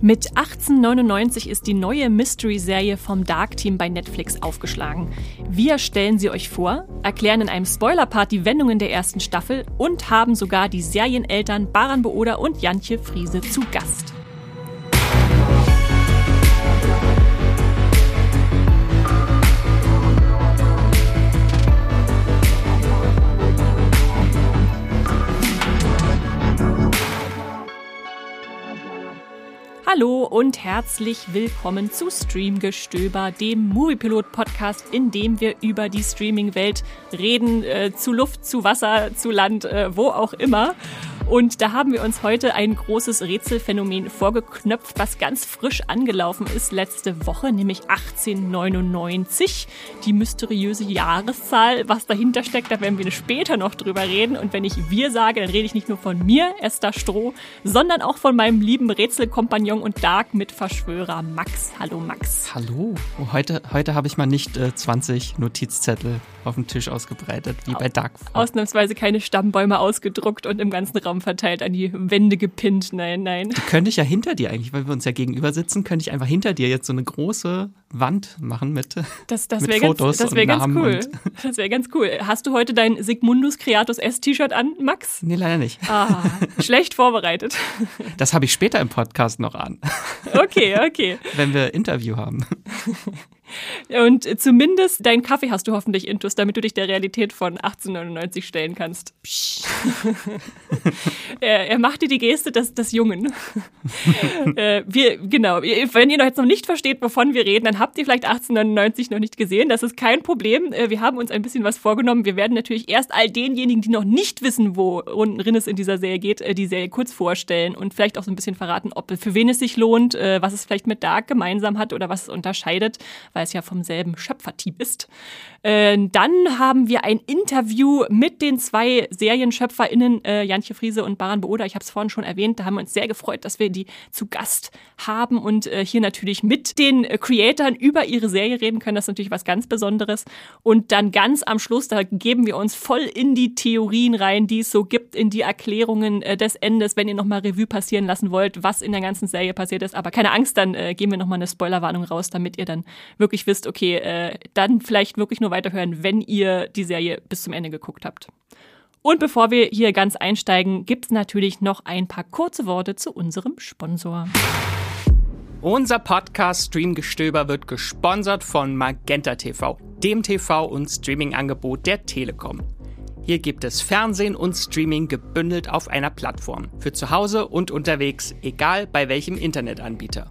Mit 1899 ist die neue Mystery-Serie vom Dark Team bei Netflix aufgeschlagen. Wir stellen sie euch vor, erklären in einem Spoiler-Part die Wendungen der ersten Staffel und haben sogar die Serieneltern Baran Booda und Jantje Friese zu Gast. Hallo und herzlich willkommen zu Streamgestöber, dem Moviepilot-Podcast, in dem wir über die Streaming-Welt reden, äh, zu Luft, zu Wasser, zu Land, äh, wo auch immer. Und da haben wir uns heute ein großes Rätselphänomen vorgeknöpft, was ganz frisch angelaufen ist letzte Woche, nämlich 1899. Die mysteriöse Jahreszahl, was dahinter steckt, da werden wir später noch drüber reden. Und wenn ich wir sage, dann rede ich nicht nur von mir, Esther Stroh, sondern auch von meinem lieben Rätselkompagnon und Dark Mitverschwörer Max. Hallo Max. Hallo. Oh, heute, heute habe ich mal nicht äh, 20 Notizzettel auf dem Tisch ausgebreitet, wie bei Dark. Ausnahmsweise keine Stammbäume ausgedruckt und im ganzen Raum verteilt an die Wände gepinnt. Nein, nein. Die könnte ich ja hinter dir eigentlich, weil wir uns ja gegenüber sitzen, könnte ich einfach hinter dir jetzt so eine große Wand machen mit, das, das mit Fotos ganz, das wär ganz cool. Das wäre ganz cool. Hast du heute dein Sigmundus Creatus S-T-Shirt an, Max? Nee, leider nicht. Ah, schlecht vorbereitet. Das habe ich später im Podcast noch an. Okay, okay. Wenn wir Interview haben. Und zumindest deinen Kaffee hast du hoffentlich intus, damit du dich der Realität von 1899 stellen kannst. er, er macht dir die Geste des, des Jungen. äh, wir, genau, wenn ihr noch jetzt noch nicht versteht, wovon wir reden, dann habt ihr vielleicht 1899 noch nicht gesehen. Das ist kein Problem. Äh, wir haben uns ein bisschen was vorgenommen. Wir werden natürlich erst all denjenigen, die noch nicht wissen, worin es in dieser Serie geht, äh, die Serie kurz vorstellen und vielleicht auch so ein bisschen verraten, ob für wen es sich lohnt, äh, was es vielleicht mit Dark gemeinsam hat oder was es unterscheidet weil es ja vom selben Schöpferteam ist. Äh, dann haben wir ein Interview mit den zwei SerienschöpferInnen, äh, Jantje Friese und Baran Booda. Ich habe es vorhin schon erwähnt, da haben wir uns sehr gefreut, dass wir die zu Gast haben und äh, hier natürlich mit den äh, Creatoren über ihre Serie reden können. Das ist natürlich was ganz Besonderes. Und dann ganz am Schluss, da geben wir uns voll in die Theorien rein, die es so gibt, in die Erklärungen äh, des Endes, wenn ihr nochmal Revue passieren lassen wollt, was in der ganzen Serie passiert ist. Aber keine Angst, dann äh, geben wir nochmal eine Spoilerwarnung raus, damit ihr dann wirklich wirklich wisst, okay, äh, dann vielleicht wirklich nur weiterhören, wenn ihr die Serie bis zum Ende geguckt habt. Und bevor wir hier ganz einsteigen, gibt es natürlich noch ein paar kurze Worte zu unserem Sponsor. Unser Podcast Streamgestöber wird gesponsert von Magenta TV, dem TV- und Streaming-Angebot der Telekom. Hier gibt es Fernsehen und Streaming gebündelt auf einer Plattform. Für zu Hause und unterwegs, egal bei welchem Internetanbieter.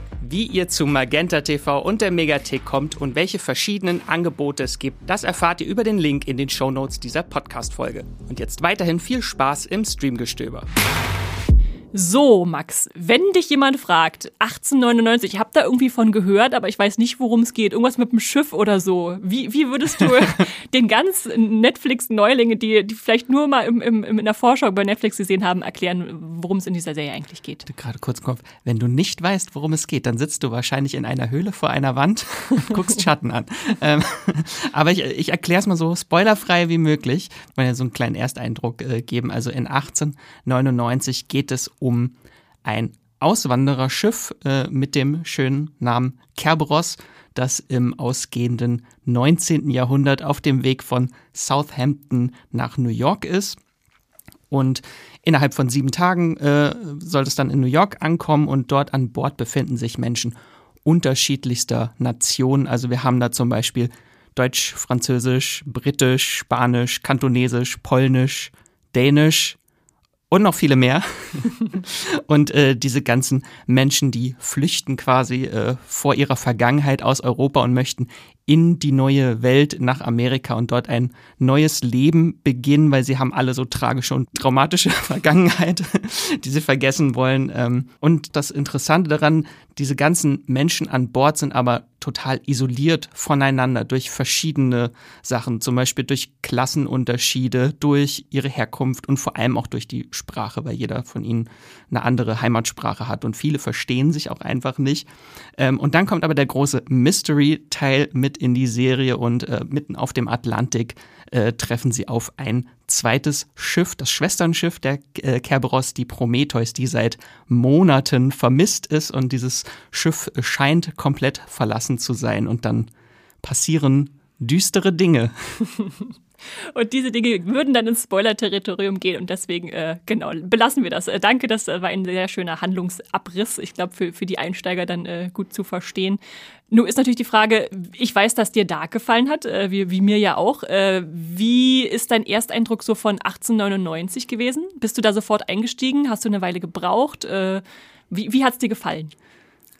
wie ihr zu Magenta TV und der Megathek kommt und welche verschiedenen Angebote es gibt, das erfahrt ihr über den Link in den Shownotes dieser Podcast-Folge. Und jetzt weiterhin viel Spaß im Streamgestöber. So, Max, wenn dich jemand fragt, 1899, ich habe da irgendwie von gehört, aber ich weiß nicht, worum es geht, irgendwas mit dem Schiff oder so. Wie, wie würdest du den ganz Netflix-Neulingen, die, die vielleicht nur mal im, im, in der Vorschau bei Netflix gesehen haben, erklären, worum es in dieser Serie eigentlich geht? Gerade kurz im Kopf. Wenn du nicht weißt, worum es geht, dann sitzt du wahrscheinlich in einer Höhle vor einer Wand und guckst Schatten an. Ähm, aber ich, ich erkläre es mal so spoilerfrei wie möglich, weil ja so einen kleinen Ersteindruck äh, geben. Also in 1899 geht es um ein Auswandererschiff äh, mit dem schönen Namen Kerberos, das im ausgehenden 19. Jahrhundert auf dem Weg von Southampton nach New York ist. Und innerhalb von sieben Tagen äh, soll es dann in New York ankommen und dort an Bord befinden sich Menschen unterschiedlichster Nationen. Also wir haben da zum Beispiel Deutsch, Französisch, Britisch, Spanisch, Kantonesisch, Polnisch, Dänisch, und noch viele mehr. und äh, diese ganzen Menschen, die flüchten quasi äh, vor ihrer Vergangenheit aus Europa und möchten in die neue Welt nach Amerika und dort ein neues Leben beginnen, weil sie haben alle so tragische und traumatische Vergangenheit, die sie vergessen wollen. Ähm, und das Interessante daran, diese ganzen Menschen an Bord sind aber total isoliert voneinander durch verschiedene Sachen, zum Beispiel durch Klassenunterschiede, durch ihre Herkunft und vor allem auch durch die Sprache, weil jeder von ihnen eine andere Heimatsprache hat und viele verstehen sich auch einfach nicht. Ähm, und dann kommt aber der große Mystery-Teil mit in die Serie und äh, mitten auf dem Atlantik äh, treffen sie auf ein zweites Schiff, das Schwesternschiff der äh, Kerberos, die Prometheus, die seit Monaten vermisst ist und dieses Schiff scheint komplett verlassen zu sein und dann passieren düstere Dinge. Und diese Dinge würden dann ins Spoiler-Territorium gehen und deswegen, äh, genau, belassen wir das. Äh, danke, das war ein sehr schöner Handlungsabriss. Ich glaube, für, für die Einsteiger dann äh, gut zu verstehen. Nun ist natürlich die Frage, ich weiß, dass dir Dark gefallen hat, äh, wie, wie mir ja auch. Äh, wie ist dein Ersteindruck so von 1899 gewesen? Bist du da sofort eingestiegen? Hast du eine Weile gebraucht? Äh, wie wie hat es dir gefallen?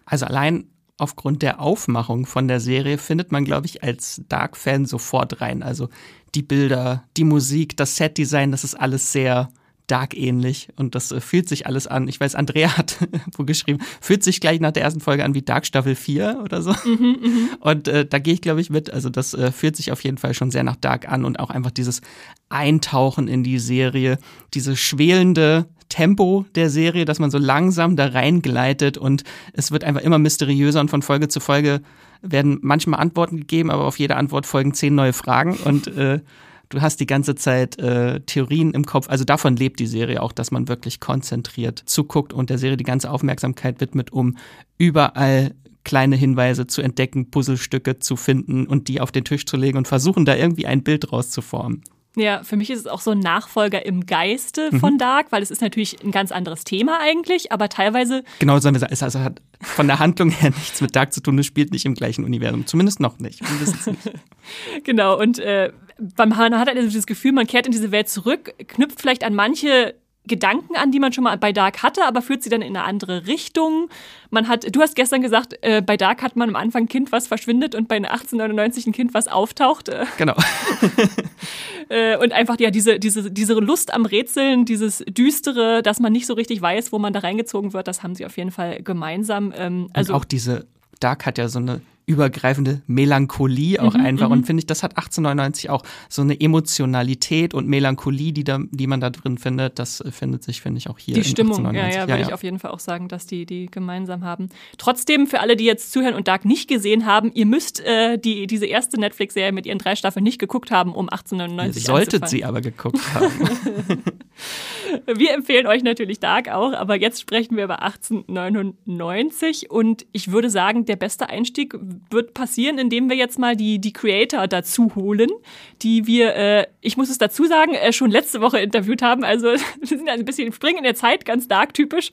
Also allein aufgrund der Aufmachung von der Serie findet man, glaube ich, als Dark-Fan sofort rein. Also die Bilder, die Musik, das Set-Design, das ist alles sehr Dark-ähnlich und das äh, fühlt sich alles an. Ich weiß, Andrea hat wo geschrieben, fühlt sich gleich nach der ersten Folge an wie Dark Staffel 4 oder so. Mhm, mh. Und äh, da gehe ich, glaube ich, mit. Also das äh, fühlt sich auf jeden Fall schon sehr nach Dark an und auch einfach dieses Eintauchen in die Serie, diese schwelende Tempo der Serie, dass man so langsam da reingleitet und es wird einfach immer mysteriöser und von Folge zu Folge werden manchmal Antworten gegeben, aber auf jede Antwort folgen zehn neue Fragen und äh, du hast die ganze Zeit äh, Theorien im Kopf. Also davon lebt die Serie auch, dass man wirklich konzentriert zuguckt und der Serie die ganze Aufmerksamkeit widmet, um überall kleine Hinweise zu entdecken, Puzzlestücke zu finden und die auf den Tisch zu legen und versuchen, da irgendwie ein Bild rauszuformen. Ja, für mich ist es auch so ein Nachfolger im Geiste mhm. von Dark, weil es ist natürlich ein ganz anderes Thema eigentlich, aber teilweise. Genau, sollen wir sagen, es hat von der Handlung her nichts mit Dark zu tun, es spielt nicht im gleichen Universum, zumindest noch nicht. nicht. genau, und äh, man hat halt also das Gefühl, man kehrt in diese Welt zurück, knüpft vielleicht an manche Gedanken an, die man schon mal bei Dark hatte, aber führt sie dann in eine andere Richtung. Man hat, du hast gestern gesagt, äh, bei Dark hat man am Anfang ein Kind, was verschwindet und bei 1899 ein Kind, was auftaucht. Äh. Genau. äh, und einfach ja diese, diese, diese Lust am Rätseln, dieses Düstere, dass man nicht so richtig weiß, wo man da reingezogen wird, das haben sie auf jeden Fall gemeinsam. Ähm, also und auch diese Dark hat ja so eine übergreifende Melancholie auch mhm, einfach. Und mhm. finde ich, das hat 1899 auch so eine Emotionalität und Melancholie, die, da, die man da drin findet. Das findet sich, finde ich, auch hier. Die Stimmung, ja, ja, würde ja, ich auf jeden Fall auch sagen, dass die, die gemeinsam haben. Trotzdem, für alle, die jetzt zuhören und Dark nicht gesehen haben, ihr müsst äh, die, diese erste Netflix-Serie mit ihren drei Staffeln nicht geguckt haben, um 1899 Ihr solltet sie aber geguckt haben. wir empfehlen euch natürlich Dark auch, aber jetzt sprechen wir über 1899 und ich würde sagen, der beste Einstieg wird passieren, indem wir jetzt mal die, die Creator dazu holen, die wir, äh, ich muss es dazu sagen, äh, schon letzte Woche interviewt haben. Also wir sind ein bisschen springen in der Zeit, ganz dark typisch.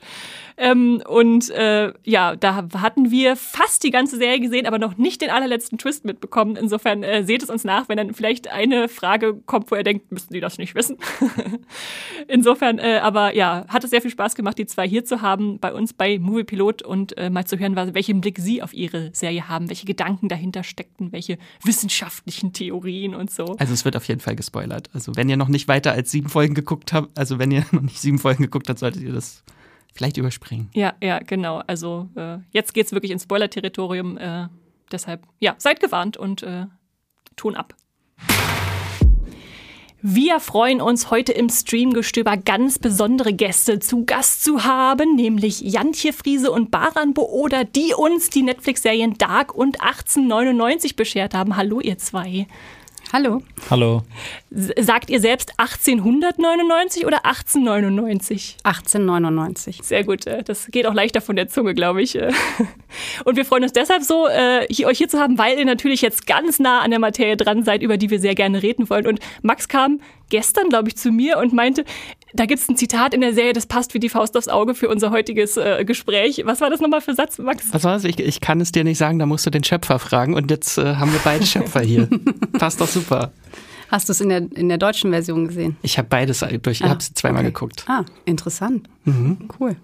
Ähm, und äh, ja, da hatten wir fast die ganze Serie gesehen, aber noch nicht den allerletzten Twist mitbekommen. Insofern äh, seht es uns nach, wenn dann vielleicht eine Frage kommt, wo ihr denkt, müssten die das nicht wissen. Insofern, äh, aber ja, hat es sehr viel Spaß gemacht, die zwei hier zu haben, bei uns bei Movie Pilot und äh, mal zu hören, welchen Blick sie auf ihre Serie haben, welche Gedanken dahinter steckten, welche wissenschaftlichen Theorien und so. Also es wird auf jeden Fall gespoilert. Also wenn ihr noch nicht weiter als sieben Folgen geguckt habt, also wenn ihr noch nicht sieben Folgen geguckt habt, solltet ihr das vielleicht überspringen. Ja, ja, genau. Also äh, jetzt geht es wirklich ins Spoiler-Territorium. Äh, deshalb, ja, seid gewarnt und äh, tun ab. Wir freuen uns heute im Streamgestöber ganz besondere Gäste zu Gast zu haben, nämlich Jantje Friese und Baran Booder, die uns die Netflix-Serien Dark und 1899 beschert haben. Hallo ihr zwei. Hallo. Hallo. Sagt ihr selbst 1899 oder 1899? 1899. Sehr gut. Äh, das geht auch leichter von der Zunge, glaube ich. Äh. Und wir freuen uns deshalb so, äh, euch hier zu haben, weil ihr natürlich jetzt ganz nah an der Materie dran seid, über die wir sehr gerne reden wollen. Und Max kam gestern, glaube ich, zu mir und meinte, da gibt es ein Zitat in der Serie, das passt wie die Faust aufs Auge für unser heutiges äh, Gespräch. Was war das nochmal für Satz, Max? Was war das? Ich, ich kann es dir nicht sagen, da musst du den Schöpfer fragen. Und jetzt äh, haben wir beide Schöpfer hier. passt doch super. Hast du es in der, in der deutschen Version gesehen? Ich habe beides durch, ich Ah, habe es zweimal okay. geguckt. Ah, interessant. Cool.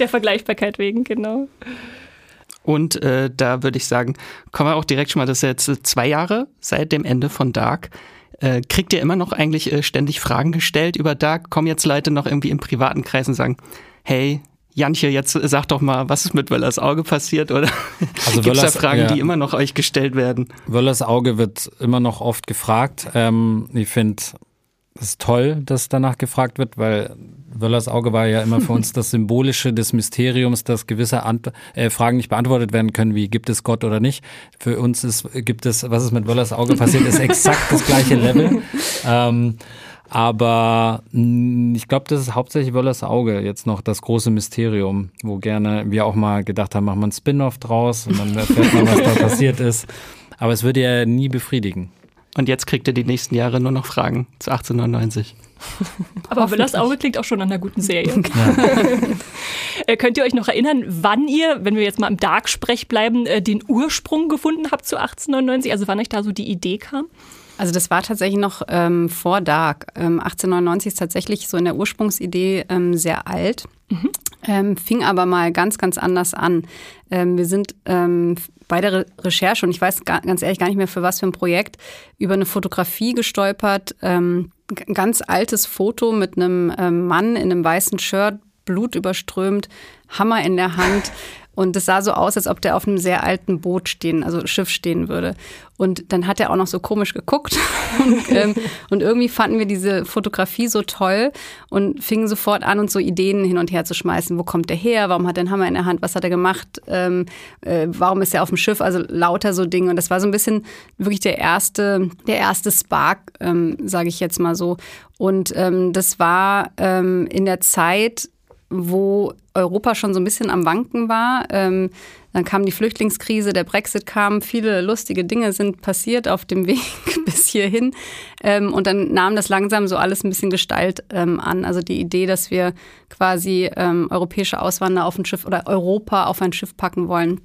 Der Vergleichbarkeit wegen, genau. Und äh, da würde ich sagen, kommen wir auch direkt schon mal, das ist jetzt zwei Jahre seit dem Ende von Dark. Äh, kriegt ihr immer noch eigentlich äh, ständig Fragen gestellt über Dark? Kommen jetzt Leute noch irgendwie im privaten Kreis und sagen, hey, Janche, jetzt sag doch mal, was ist mit Wöllers Auge passiert? Oder Also gibt es da Fragen, ja. die immer noch euch gestellt werden? Wöllers Auge wird immer noch oft gefragt. Ähm, ich finde es toll, dass danach gefragt wird, weil Wöllers Auge war ja immer für uns das Symbolische des Mysteriums, dass gewisse Ant äh, Fragen nicht beantwortet werden können, wie gibt es Gott oder nicht. Für uns ist, gibt es, was ist mit Wöllers Auge passiert, ist exakt das gleiche Level. Ähm, aber mh, ich glaube, das ist hauptsächlich Wöllers Auge jetzt noch das große Mysterium, wo gerne wir auch mal gedacht haben, machen wir einen Spin-off draus und dann erfährt man, was da passiert ist. Aber es würde ja nie befriedigen. Und jetzt kriegt ihr die nächsten Jahre nur noch Fragen zu 1899. Aber Willers Auge klingt auch schon an einer guten Serie. Äh, Könnt ihr euch noch erinnern, wann ihr, wenn wir jetzt mal im Dark-Sprech bleiben, äh, den Ursprung gefunden habt zu 1899? Also wann euch da so die Idee kam? Also das war tatsächlich noch ähm, vor Dark. Ähm, 1899 ist tatsächlich so in der Ursprungsidee ähm, sehr alt, ähm, fing aber mal ganz, ganz anders an. Ähm, wir sind ähm, bei der Re Recherche, und ich weiß ga, ganz ehrlich gar nicht mehr für was für ein Projekt, über eine Fotografie gestolpert. Ähm, ganz altes Foto mit einem ähm, Mann in einem weißen Shirt, Blut überströmt, Hammer in der Hand. Und es sah so aus, als ob der auf einem sehr alten Boot stehen, also Schiff stehen würde. Und dann hat er auch noch so komisch geguckt. und, ähm, und irgendwie fanden wir diese Fotografie so toll und fingen sofort an, uns so Ideen hin und her zu schmeißen. Wo kommt der her? Warum hat er einen Hammer in der Hand? Was hat er gemacht? Ähm, äh, warum ist er auf dem Schiff? Also lauter so Dinge. Und das war so ein bisschen wirklich der erste, der erste Spark, ähm, sage ich jetzt mal so. Und ähm, das war ähm, in der Zeit, wo Europa schon so ein bisschen am Wanken war. Ähm, dann kam die Flüchtlingskrise, der Brexit kam, viele lustige Dinge sind passiert auf dem Weg bis hierhin. Ähm, und dann nahm das langsam so alles ein bisschen Gestalt ähm, an. Also die Idee, dass wir quasi ähm, europäische Auswanderer auf ein Schiff oder Europa auf ein Schiff packen wollen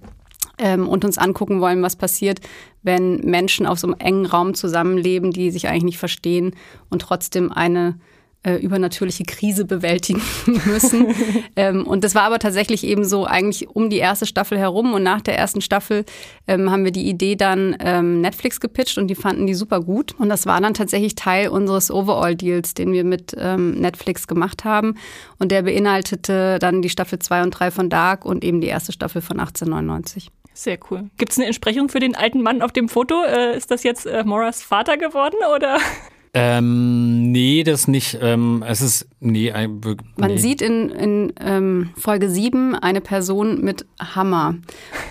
ähm, und uns angucken wollen, was passiert, wenn Menschen auf so einem engen Raum zusammenleben, die sich eigentlich nicht verstehen und trotzdem eine äh, übernatürliche Krise bewältigen müssen. ähm, und das war aber tatsächlich eben so eigentlich um die erste Staffel herum und nach der ersten Staffel ähm, haben wir die Idee dann ähm, Netflix gepitcht und die fanden die super gut. Und das war dann tatsächlich Teil unseres Overall-Deals, den wir mit ähm, Netflix gemacht haben. Und der beinhaltete dann die Staffel 2 und 3 von Dark und eben die erste Staffel von 1899. Sehr cool. Gibt es eine Entsprechung für den alten Mann auf dem Foto? Äh, ist das jetzt äh, Moras Vater geworden oder? Ähm, nee, das nicht. Ähm, es ist, nee, ein, wir- Man nee. sieht in, in ähm, Folge 7 eine Person mit Hammer.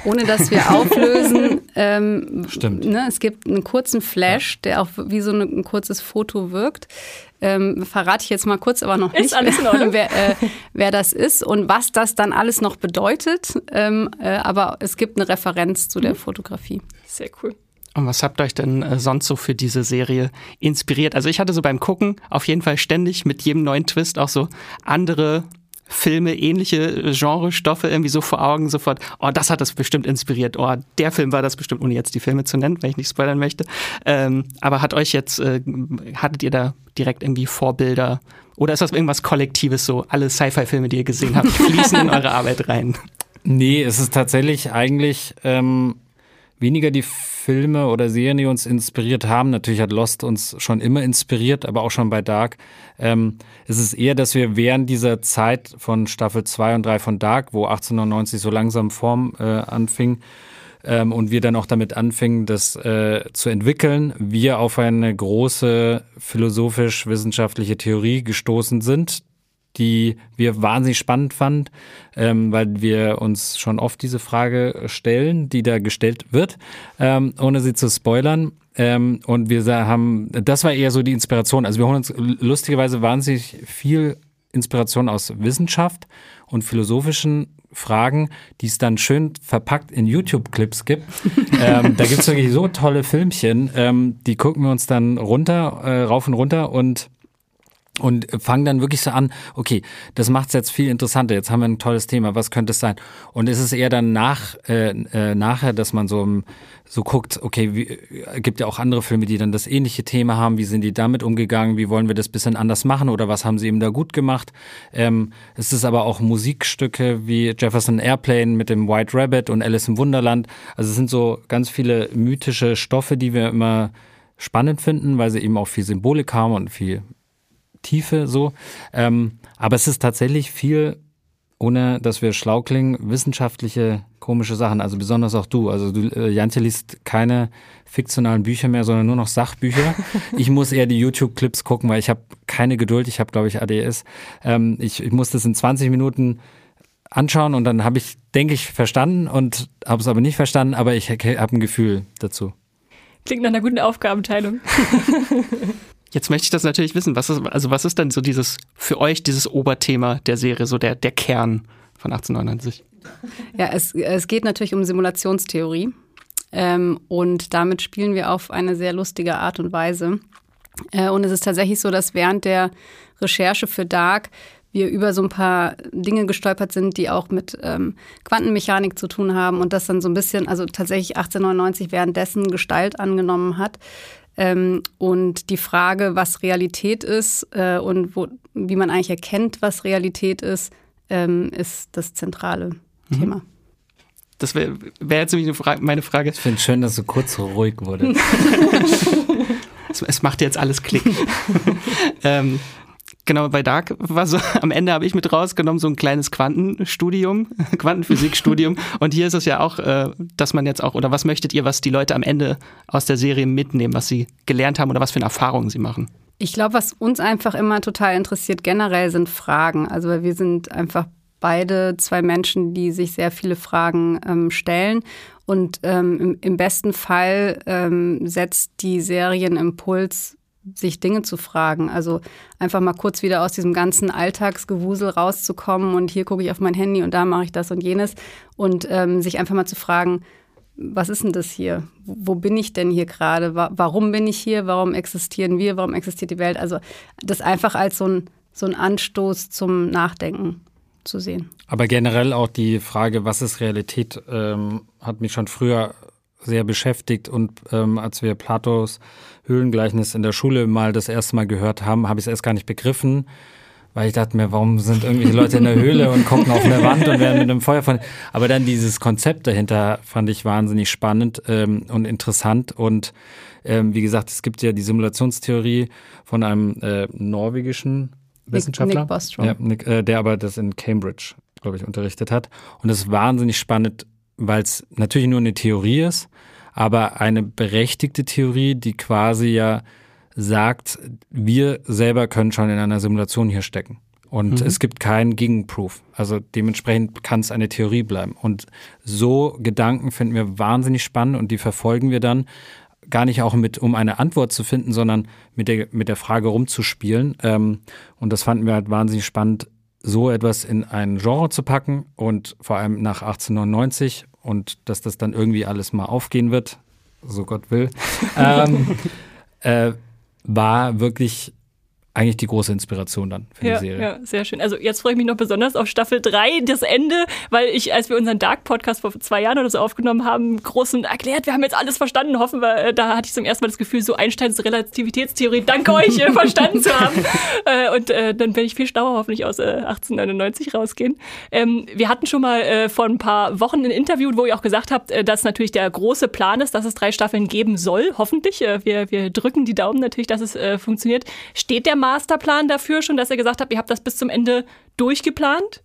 Ohne dass wir auflösen. Ähm, Stimmt. Ne, es gibt einen kurzen Flash, der auch wie so eine, ein kurzes Foto wirkt. Ähm, verrate ich jetzt mal kurz, aber noch Ist nicht, Ordnung. wer, äh, wer das ist und was das dann alles noch bedeutet. Ähm, äh, aber es gibt eine Referenz zu der Fotografie. Sehr cool. Und was habt euch denn äh, sonst so für diese Serie inspiriert? Also ich hatte so beim Gucken auf jeden Fall ständig mit jedem neuen Twist auch so andere Filme, ähnliche Genre-Stoffe irgendwie so vor Augen, sofort, oh, das hat das bestimmt inspiriert, oh, der Film war das bestimmt, ohne jetzt die Filme zu nennen, wenn ich nicht spoilern möchte. Ähm, aber hat euch jetzt, äh, hattet ihr da direkt irgendwie Vorbilder oder ist das irgendwas Kollektives so, alle Sci-Fi-Filme, die ihr gesehen habt, fließen in eure Arbeit rein? Nee, es ist tatsächlich eigentlich ähm, weniger die Filme oder Serien, die uns inspiriert haben. Natürlich hat Lost uns schon immer inspiriert, aber auch schon bei Dark. Ähm, es ist eher, dass wir während dieser Zeit von Staffel 2 und 3 von Dark, wo 1899 so langsam Form äh, anfing, ähm, und wir dann auch damit anfingen, das äh, zu entwickeln, wir auf eine große philosophisch-wissenschaftliche Theorie gestoßen sind, die wir wahnsinnig spannend fanden, ähm, weil wir uns schon oft diese Frage stellen, die da gestellt wird, ähm, ohne sie zu spoilern. Ähm, und wir haben, das war eher so die Inspiration. Also wir holen uns lustigerweise wahnsinnig viel Inspiration aus Wissenschaft und philosophischen Fragen, die es dann schön verpackt in YouTube-Clips gibt. ähm, da gibt es wirklich so tolle Filmchen, ähm, die gucken wir uns dann runter, äh, rauf und runter und und fangen dann wirklich so an, okay, das macht es jetzt viel interessanter, jetzt haben wir ein tolles Thema, was könnte es sein? Und ist es eher dann nach, äh, äh, nachher, dass man so, so guckt, okay, wie, äh, gibt ja auch andere Filme, die dann das ähnliche Thema haben, wie sind die damit umgegangen, wie wollen wir das bisschen anders machen oder was haben sie eben da gut gemacht? Ähm, es ist aber auch Musikstücke wie Jefferson Airplane mit dem White Rabbit und Alice im Wunderland. Also es sind so ganz viele mythische Stoffe, die wir immer spannend finden, weil sie eben auch viel Symbolik haben und viel Tiefe so. Ähm, aber es ist tatsächlich viel, ohne dass wir schlau klingen, wissenschaftliche komische Sachen. Also besonders auch du. Also du, äh, Jantje liest keine fiktionalen Bücher mehr, sondern nur noch Sachbücher. ich muss eher die YouTube-Clips gucken, weil ich habe keine Geduld. Ich habe, glaube ich, ADS. Ähm, ich, ich muss das in 20 Minuten anschauen und dann habe ich, denke ich, verstanden und habe es aber nicht verstanden, aber ich habe ein Gefühl dazu. Klingt nach einer guten Aufgabenteilung. Jetzt möchte ich das natürlich wissen. Was ist, also was ist denn so dieses, für euch dieses Oberthema der Serie, so der, der Kern von 1899? Ja, es, es geht natürlich um Simulationstheorie. Ähm, und damit spielen wir auf eine sehr lustige Art und Weise. Äh, und es ist tatsächlich so, dass während der Recherche für Dark wir über so ein paar Dinge gestolpert sind, die auch mit ähm, Quantenmechanik zu tun haben und das dann so ein bisschen, also tatsächlich 1899 währenddessen Gestalt angenommen hat. Ähm, und die Frage, was Realität ist äh, und wo, wie man eigentlich erkennt, was Realität ist, ähm, ist das zentrale mhm. Thema. Das wäre wär jetzt nämlich Frage, meine Frage. Ich finde es schön, dass so kurz so ruhig wurde. es, es, macht jetzt alles Klick. ähm, Genau, bei Dark war so, am Ende habe ich mit rausgenommen, so ein kleines Quantenstudium, Quantenphysikstudium. Und hier ist es ja auch, äh, dass man jetzt auch, oder was möchtet ihr, was die Leute am Ende aus der Serie mitnehmen, was sie gelernt haben oder was für Erfahrungen sie machen? Ich glaube, was uns einfach immer total interessiert, generell sind Fragen. Also wir sind einfach beide zwei Menschen, die sich sehr viele Fragen ähm, stellen. Und ähm, im, im, besten Fall ähm, setzt die Serienimpuls sich Dinge zu fragen. Also einfach mal kurz wieder aus diesem ganzen Alltagsgewusel rauszukommen und hier gucke ich auf mein Handy und da mache ich das und jenes und ähm, sich einfach mal zu fragen, was ist denn das hier? Wo bin ich denn hier gerade? Warum bin ich hier? Warum existieren wir? Warum existiert die Welt? Also das einfach als so ein, so ein Anstoß zum Nachdenken zu sehen. Aber generell auch die Frage, was ist Realität, ähm, hat mich schon früher sehr beschäftigt und ähm, als wir Platos Höhlengleichnis in der Schule mal das erste Mal gehört haben, habe ich es erst gar nicht begriffen, weil ich dachte mir, warum sind irgendwelche Leute in der Höhle und gucken auf eine Wand und werden mit einem Feuer von. Aber dann dieses Konzept dahinter fand ich wahnsinnig spannend ähm, und interessant. Und ähm, wie gesagt, es gibt ja die Simulationstheorie von einem äh, norwegischen Wissenschaftler, Nick Bostrom. Ja, Nick, äh, der aber das in Cambridge, glaube ich, unterrichtet hat. Und es ist wahnsinnig spannend, weil es natürlich nur eine Theorie ist, aber eine berechtigte Theorie, die quasi ja sagt, wir selber können schon in einer Simulation hier stecken. Und mhm. es gibt keinen Gegenproof. Also dementsprechend kann es eine Theorie bleiben. Und so Gedanken finden wir wahnsinnig spannend und die verfolgen wir dann gar nicht auch mit, um eine Antwort zu finden, sondern mit der, mit der Frage rumzuspielen. Ähm, und das fanden wir halt wahnsinnig spannend, so etwas in ein Genre zu packen und vor allem nach 1899 und dass das dann irgendwie alles mal aufgehen wird, so Gott will, ähm, äh, war wirklich eigentlich die große Inspiration dann für ja, die Serie. Ja, sehr schön. Also jetzt freue ich mich noch besonders auf Staffel 3, das Ende, weil ich, als wir unseren Dark-Podcast vor zwei Jahren oder so aufgenommen haben, großen erklärt, wir haben jetzt alles verstanden, hoffen wir, äh, da hatte ich zum ersten Mal das Gefühl, so Einsteins Relativitätstheorie, danke euch, äh, verstanden zu haben. Äh, und äh, dann werde ich viel schlauer hoffentlich aus äh, 1899 rausgehen. Ähm, wir hatten schon mal äh, vor ein paar Wochen ein Interview, wo ihr auch gesagt habt, dass natürlich der große Plan ist, dass es drei Staffeln geben soll, hoffentlich. wir, wir drücken die Daumen natürlich, dass es funktioniert. Steht der Masterplan dafür schon, dass ihr gesagt habt, ihr habt das bis zum Ende durchgeplant?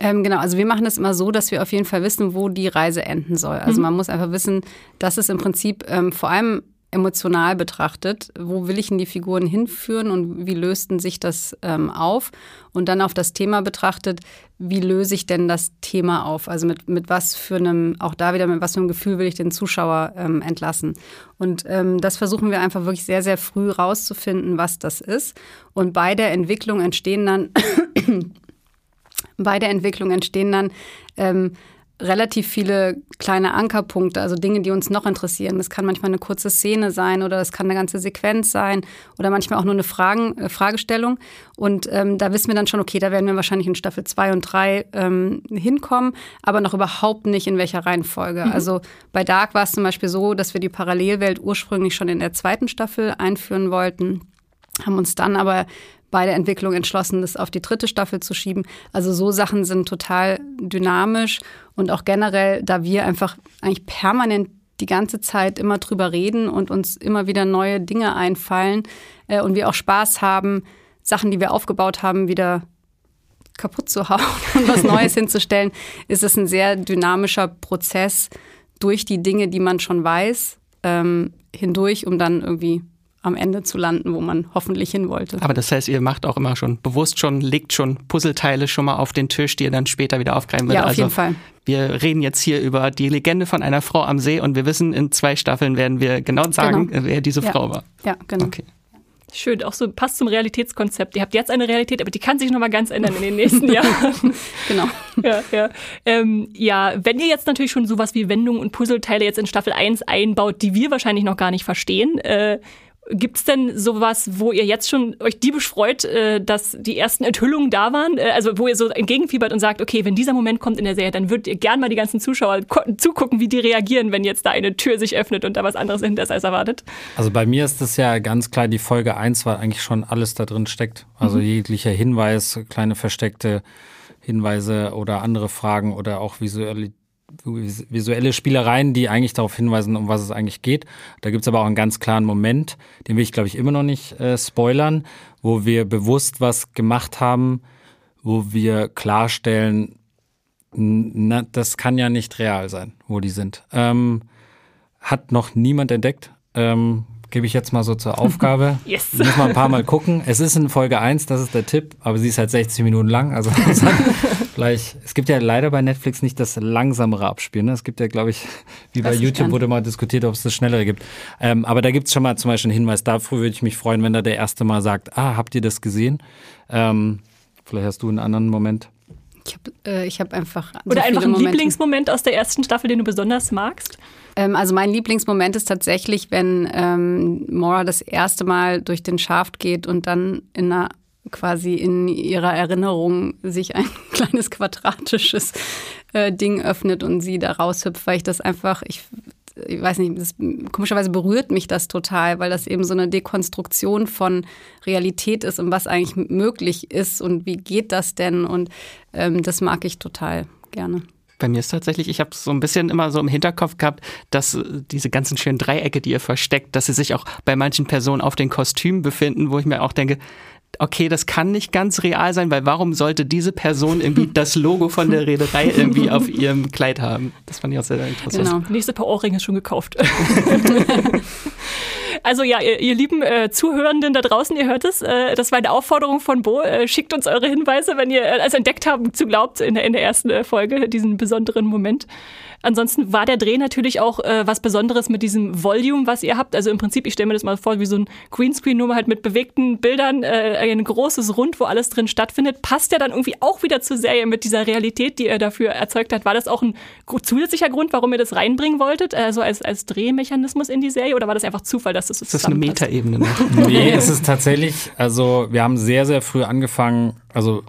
Ähm, genau, also wir machen das immer so, dass wir auf jeden Fall wissen, wo die Reise enden soll. Also mhm. man muss einfach wissen, dass es im Prinzip ähm, vor allem emotional betrachtet, wo will ich denn die Figuren hinführen und wie lösten sich das ähm, auf? Und dann auf das Thema betrachtet, wie löse ich denn das Thema auf? Also mit, mit was für einem, auch da wieder mit was für einem Gefühl will ich den Zuschauer ähm, entlassen? Und ähm, das versuchen wir einfach wirklich sehr, sehr früh rauszufinden, was das ist. Und bei der Entwicklung entstehen dann, bei der Entwicklung entstehen dann ähm, relativ viele kleine Ankerpunkte, also Dinge, die uns noch interessieren. Das kann manchmal eine kurze Szene sein oder das kann eine ganze Sequenz sein oder manchmal auch nur eine Fragen, äh, Fragestellung. Und ähm, da wissen wir dann schon, okay, da werden wir wahrscheinlich in Staffel 2 und 3 ähm, hinkommen, aber noch überhaupt nicht in welcher Reihenfolge. Mhm. Also bei Dark war es zum Beispiel so, dass wir die Parallelwelt ursprünglich schon in der zweiten Staffel einführen wollten haben uns dann aber bei der Entwicklung entschlossen, das auf die dritte Staffel zu schieben. Also so Sachen sind total dynamisch und auch generell, da wir einfach eigentlich permanent die ganze Zeit immer drüber reden und uns immer wieder neue Dinge einfallen äh, und wir auch Spaß haben, Sachen, die wir aufgebaut haben, wieder kaputt zu hauen und was Neues hinzustellen, ist es ein sehr dynamischer Prozess durch die Dinge, die man schon weiß, ähm, hindurch, um dann irgendwie am Ende zu landen, wo man hoffentlich hin wollte. Aber das heißt, ihr macht auch immer schon bewusst schon, legt schon Puzzleteile schon mal auf den Tisch, die ihr dann später wieder aufgreifen werdet. Ja, auf also, jeden Fall. Wir reden jetzt hier über die Legende von einer Frau am See und wir wissen, in zwei Staffeln werden wir genau sagen, genau. wer diese ja. Frau war. Ja, genau. Okay. Schön, auch so passt zum Realitätskonzept. Ihr habt jetzt eine Realität, aber die kann sich nochmal ganz ändern in den nächsten Jahren. genau. Ja, ja. Ähm, ja, wenn ihr jetzt natürlich schon sowas wie Wendungen und Puzzleteile jetzt in Staffel 1 einbaut, die wir wahrscheinlich noch gar nicht verstehen, äh, Gibt es denn sowas, wo ihr jetzt schon euch diebisch freut, äh, dass die ersten Enthüllungen da waren? Äh, also wo ihr so entgegenfiebert und sagt, okay, wenn dieser Moment kommt in der Serie, dann würdet ihr gern mal die ganzen Zuschauer zugucken, wie die reagieren, wenn jetzt da eine Tür sich öffnet und da was anderes hinter ist als erwartet? Also bei mir ist das ja ganz klar, die Folge 1 war eigentlich schon alles da drin steckt. Also mhm. jeglicher Hinweis, kleine versteckte Hinweise oder andere Fragen oder auch visuelle visuelle Spielereien, die eigentlich darauf hinweisen, um was es eigentlich geht. Da gibt's aber auch einen ganz klaren Moment, den will ich, glaube ich, immer noch nicht äh, spoilern, wo wir bewusst was gemacht haben, wo wir klarstellen, na, das kann ja nicht real sein, wo die sind. Ähm, hat noch niemand entdeckt. Ähm, gebe ich jetzt mal so zur Aufgabe. yes. Muss man ein paar Mal gucken. Es ist in Folge 1, das ist der Tipp, aber sie ist halt 60 Minuten lang. Also gleich. Es gibt ja leider bei Netflix nicht das langsamere Abspielen. Ne? Es gibt ja, glaube ich, wie bei YouTube wurde mal diskutiert, ob es das schnellere gibt. Ähm, aber da gibt es schon mal zum Beispiel einen Hinweis. Dafür würde ich mich freuen, wenn da der erste mal sagt, ah, habt ihr das gesehen? Ähm, vielleicht hast du einen anderen Moment. Ich habe äh, hab einfach. Oder so einfach einen Momente. Lieblingsmoment aus der ersten Staffel, den du besonders magst? Ähm, also mein Lieblingsmoment ist tatsächlich, wenn ähm, Mora das erste Mal durch den Schaft geht und dann in einer quasi in ihrer Erinnerung sich ein kleines quadratisches äh, Ding öffnet und sie da raushüpft, weil ich das einfach, ich, ich weiß nicht, das, komischerweise berührt mich das total, weil das eben so eine Dekonstruktion von Realität ist und was eigentlich möglich ist und wie geht das denn und ähm, das mag ich total gerne. Bei mir ist tatsächlich, ich habe so ein bisschen immer so im Hinterkopf gehabt, dass diese ganzen schönen Dreiecke, die ihr versteckt, dass sie sich auch bei manchen Personen auf den Kostümen befinden, wo ich mir auch denke, okay, das kann nicht ganz real sein, weil warum sollte diese Person irgendwie das Logo von der Reederei irgendwie auf ihrem Kleid haben? Das fand ich auch sehr interessant. Genau. Nächste Paar Ohrringe schon gekauft. Also ja, ihr, ihr lieben äh, Zuhörenden da draußen, ihr hört es. Äh, das war eine Aufforderung von Bo. Äh, schickt uns eure Hinweise, wenn ihr äh, also entdeckt haben zu glaubt in der, in der ersten äh, Folge diesen besonderen Moment. Ansonsten war der Dreh natürlich auch äh, was Besonderes mit diesem Volume, was ihr habt. Also im Prinzip, ich stelle mir das mal vor, wie so ein Greenscreen, nur halt mit bewegten Bildern, äh, ein großes Rund, wo alles drin stattfindet. Passt ja dann irgendwie auch wieder zur Serie mit dieser Realität, die er dafür erzeugt hat. War das auch ein zusätzlicher Grund, warum ihr das reinbringen wolltet, also als, als Drehmechanismus in die Serie? Oder war das einfach Zufall, dass das so Das ist eine Metaebene. Ne? nee, es ist tatsächlich, also wir haben sehr, sehr früh angefangen, also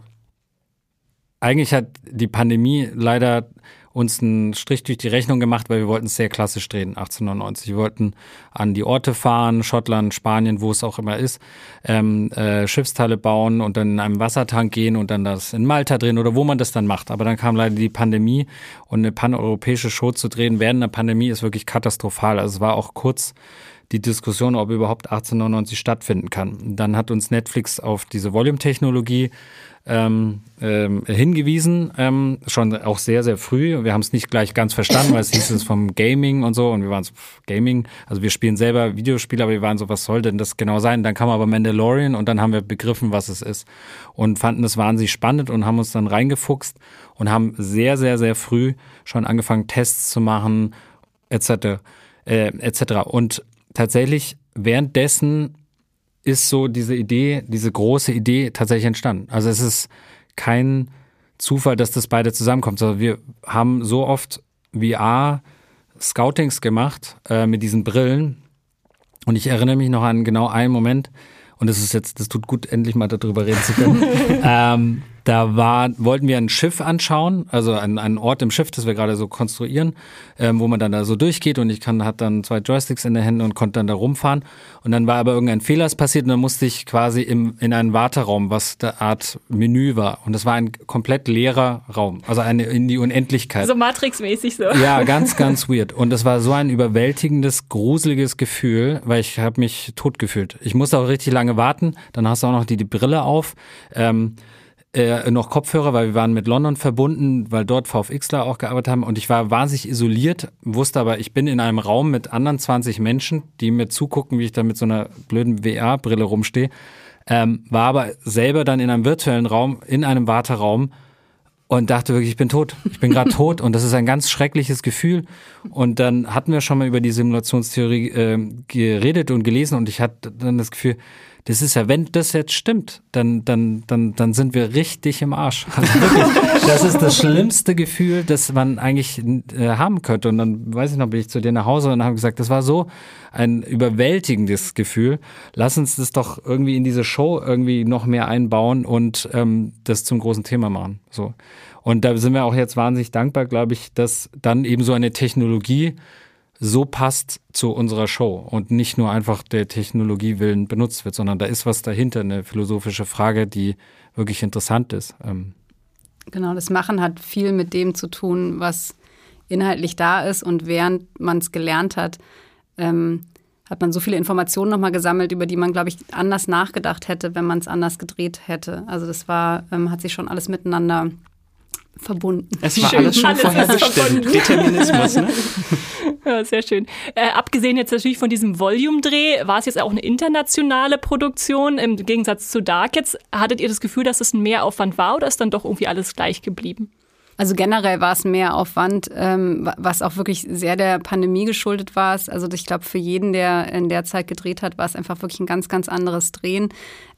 eigentlich hat die Pandemie leider uns einen Strich durch die Rechnung gemacht, weil wir wollten es sehr klassisch drehen, 1899. Wir wollten an die Orte fahren, Schottland, Spanien, wo es auch immer ist, ähm, äh, Schiffsteile bauen und dann in einem Wassertank gehen und dann das in Malta drehen oder wo man das dann macht. Aber dann kam leider die Pandemie und eine paneuropäische Show zu drehen während der Pandemie ist wirklich katastrophal. Also es war auch kurz die Diskussion, ob überhaupt 1899 stattfinden kann. Dann hat uns Netflix auf diese Volume-Technologie ähm, ähm, hingewiesen, ähm, schon auch sehr, sehr früh. Wir haben es nicht gleich ganz verstanden, weil es hieß es vom Gaming und so und wir waren so, Gaming, also wir spielen selber Videospiele, aber wir waren so, was soll denn das genau sein? Dann kam aber Mandalorian und dann haben wir begriffen, was es ist und fanden es wahnsinnig spannend und haben uns dann reingefuchst und haben sehr, sehr, sehr früh schon angefangen, Tests zu machen, etc. Äh, etc. Und tatsächlich währenddessen ist so diese Idee, diese große Idee tatsächlich entstanden. Also es ist kein Zufall, dass das beide zusammenkommt. Also wir haben so oft VR Scoutings gemacht äh, mit diesen Brillen und ich erinnere mich noch an genau einen Moment und das ist jetzt, das tut gut, endlich mal darüber reden zu können. ähm, da war, wollten wir ein Schiff anschauen, also einen, einen Ort im Schiff, das wir gerade so konstruieren, ähm, wo man dann da so durchgeht und ich kann, hat dann zwei Joysticks in der Hände und konnte dann da rumfahren. Und dann war aber irgendein Fehler passiert und dann musste ich quasi im, in einen Warteraum, was der Art Menü war. Und das war ein komplett leerer Raum, also eine in die Unendlichkeit. So Matrix-mäßig so. Ja, ganz, ganz weird. Und das war so ein überwältigendes, gruseliges Gefühl, weil ich habe mich tot gefühlt. Ich musste auch richtig lange warten. Dann hast du auch noch die, die Brille auf. Ähm, äh, noch Kopfhörer, weil wir waren mit London verbunden, weil dort VFXler auch gearbeitet haben und ich war wahnsinnig isoliert, wusste aber, ich bin in einem Raum mit anderen 20 Menschen, die mir zugucken, wie ich da mit so einer blöden VR-Brille rumstehe, ähm, war aber selber dann in einem virtuellen Raum, in einem Warteraum und dachte wirklich, ich bin tot. Ich bin gerade tot und das ist ein ganz schreckliches Gefühl. Und dann hatten wir schon mal über die Simulationstheorie äh, geredet und gelesen und ich hatte dann das Gefühl, das ist ja, wenn das jetzt stimmt, dann, dann, dann, dann sind wir richtig im Arsch. Also wirklich, das ist das schlimmste Gefühl, das man eigentlich äh, haben könnte. Und dann, weiß ich noch, bin ich zu dir nach Hause und habe gesagt, das war so ein überwältigendes Gefühl. Lass uns das doch irgendwie in diese Show irgendwie noch mehr einbauen und ähm, das zum großen Thema machen. So. Und da sind wir auch jetzt wahnsinnig dankbar, glaube ich, dass dann eben so eine Technologie so passt zu unserer Show und nicht nur einfach der Technologie willen benutzt wird, sondern da ist was dahinter, eine philosophische Frage, die wirklich interessant ist. Ähm. Genau, das Machen hat viel mit dem zu tun, was inhaltlich da ist und während man es gelernt hat, ähm, hat man so viele Informationen nochmal gesammelt, über die man, glaube ich, anders nachgedacht hätte, wenn man es anders gedreht hätte. Also das war, ähm, hat sich schon alles miteinander verbunden. Es war schön. alles schon alles vorherbestimmt. Determinismus, ne? Ja, sehr schön. Äh, abgesehen jetzt natürlich von diesem Volume-Dreh, war es jetzt auch eine internationale Produktion im Gegensatz zu Dark jetzt. Hattet ihr das Gefühl, dass es ein Mehraufwand war oder ist dann doch irgendwie alles gleich geblieben? Also generell war es mehr Aufwand, ähm, was auch wirklich sehr der Pandemie geschuldet war. Also ich glaube, für jeden, der in der Zeit gedreht hat, war es einfach wirklich ein ganz, ganz anderes Drehen.